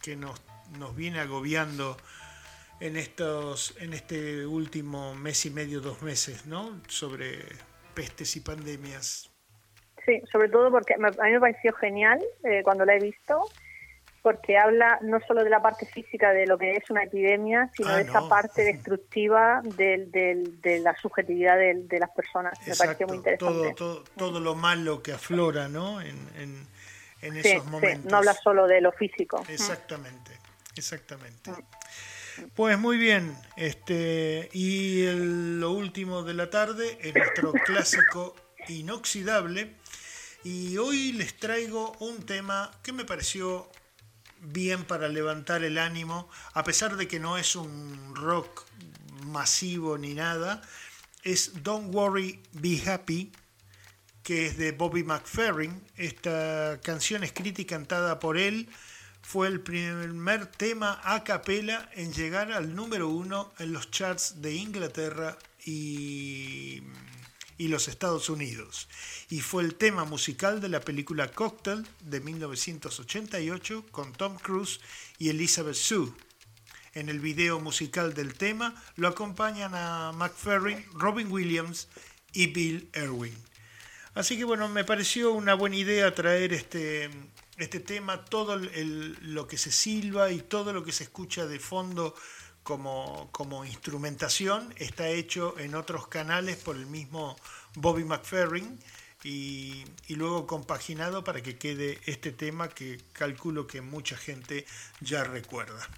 que nos, nos viene agobiando en estos en este último mes y medio, dos meses, ¿no? Sobre pestes y pandemias. Sí, sobre todo porque a mí me pareció genial eh, cuando la he visto, porque habla no solo de la parte física de lo que es una epidemia, sino Ah, de esa no. parte destructiva del, del- de la subjetividad del- de, las personas. Me pareció muy interesante. todo, todo, todo lo malo que aflora, ¿no? En, en, esos sí, momentos. no habla solo de lo físico. Exactamente, exactamente. Pues muy bien, este y el- lo último de la tarde es nuestro [LAUGHS] clásico inoxidable y hoy les traigo un tema que me pareció bien para levantar el ánimo, a pesar de que no es un rock masivo ni nada, es Don't Worry, Be Happy, que es de Bobby McFerrin. Esta canción escrita y cantada por él fue el primer tema a capela en llegar al número uno en los charts de Inglaterra y, y los Estados Unidos. Y fue el tema musical de la película Cocktail de 1988 con Tom Cruise y Elizabeth Sue. En el video musical del tema lo acompañan a McFerrin, Robin Williams y Bill Irwin. Así que bueno, me pareció una buena idea traer este, este tema, todo lo que se silba y todo lo que se escucha de fondo como, como instrumentación está hecho en otros canales por el mismo Bobby McFerrin y, y luego compaginado para que quede este tema que calculo que mucha gente ya recuerda.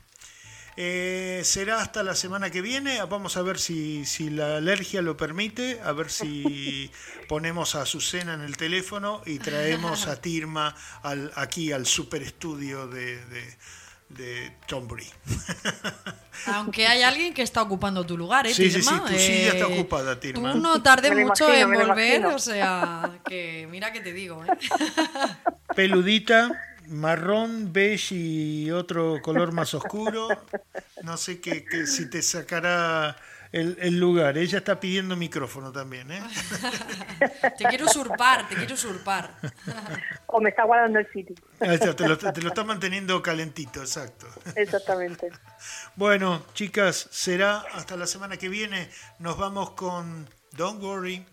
Eh, será hasta la semana que viene. Vamos a ver si, si la alergia lo permite, a ver si [LAUGHS] ponemos a Azucena en el teléfono y traemos a [LAUGHS] Tirma al, aquí al super estudio de, de, de Tombury. [LAUGHS] Aunque hay alguien que está ocupando tu lugar, ¿eh, Sí, sí, sí, Tirma? tu silla está Eh, ocupada, Tirma. Tú no tardes mucho imagino, en volver, o sea, que mira que te digo, ¿eh? [LAUGHS] Peludita, marrón, beige y otro color más oscuro. No sé qué, qué- si te sacará el, el lugar. Ella está pidiendo micrófono también, ¿eh? [LAUGHS] Te quiero usurpar, te quiero usurpar. [LAUGHS] O me está guardando el sitio. Ahí está, te, lo, te lo está manteniendo calentito, exacto. Exactamente. [LAUGHS] Bueno, chicas, será hasta la semana que viene. Nos vamos con Don't Worry,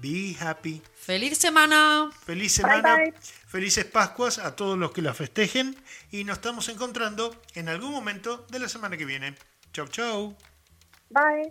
Be Happy. ¡Feliz semana! Feliz semana, bye. felices Pascuas a todos los que la festejen y nos estamos encontrando en algún momento de la semana que viene. Chau, chau. Bye.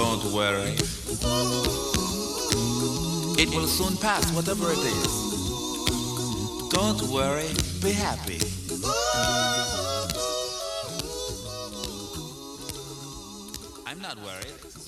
Don't worry. It will soon pass, whatever it is. Don't worry, be happy. I'm not worried.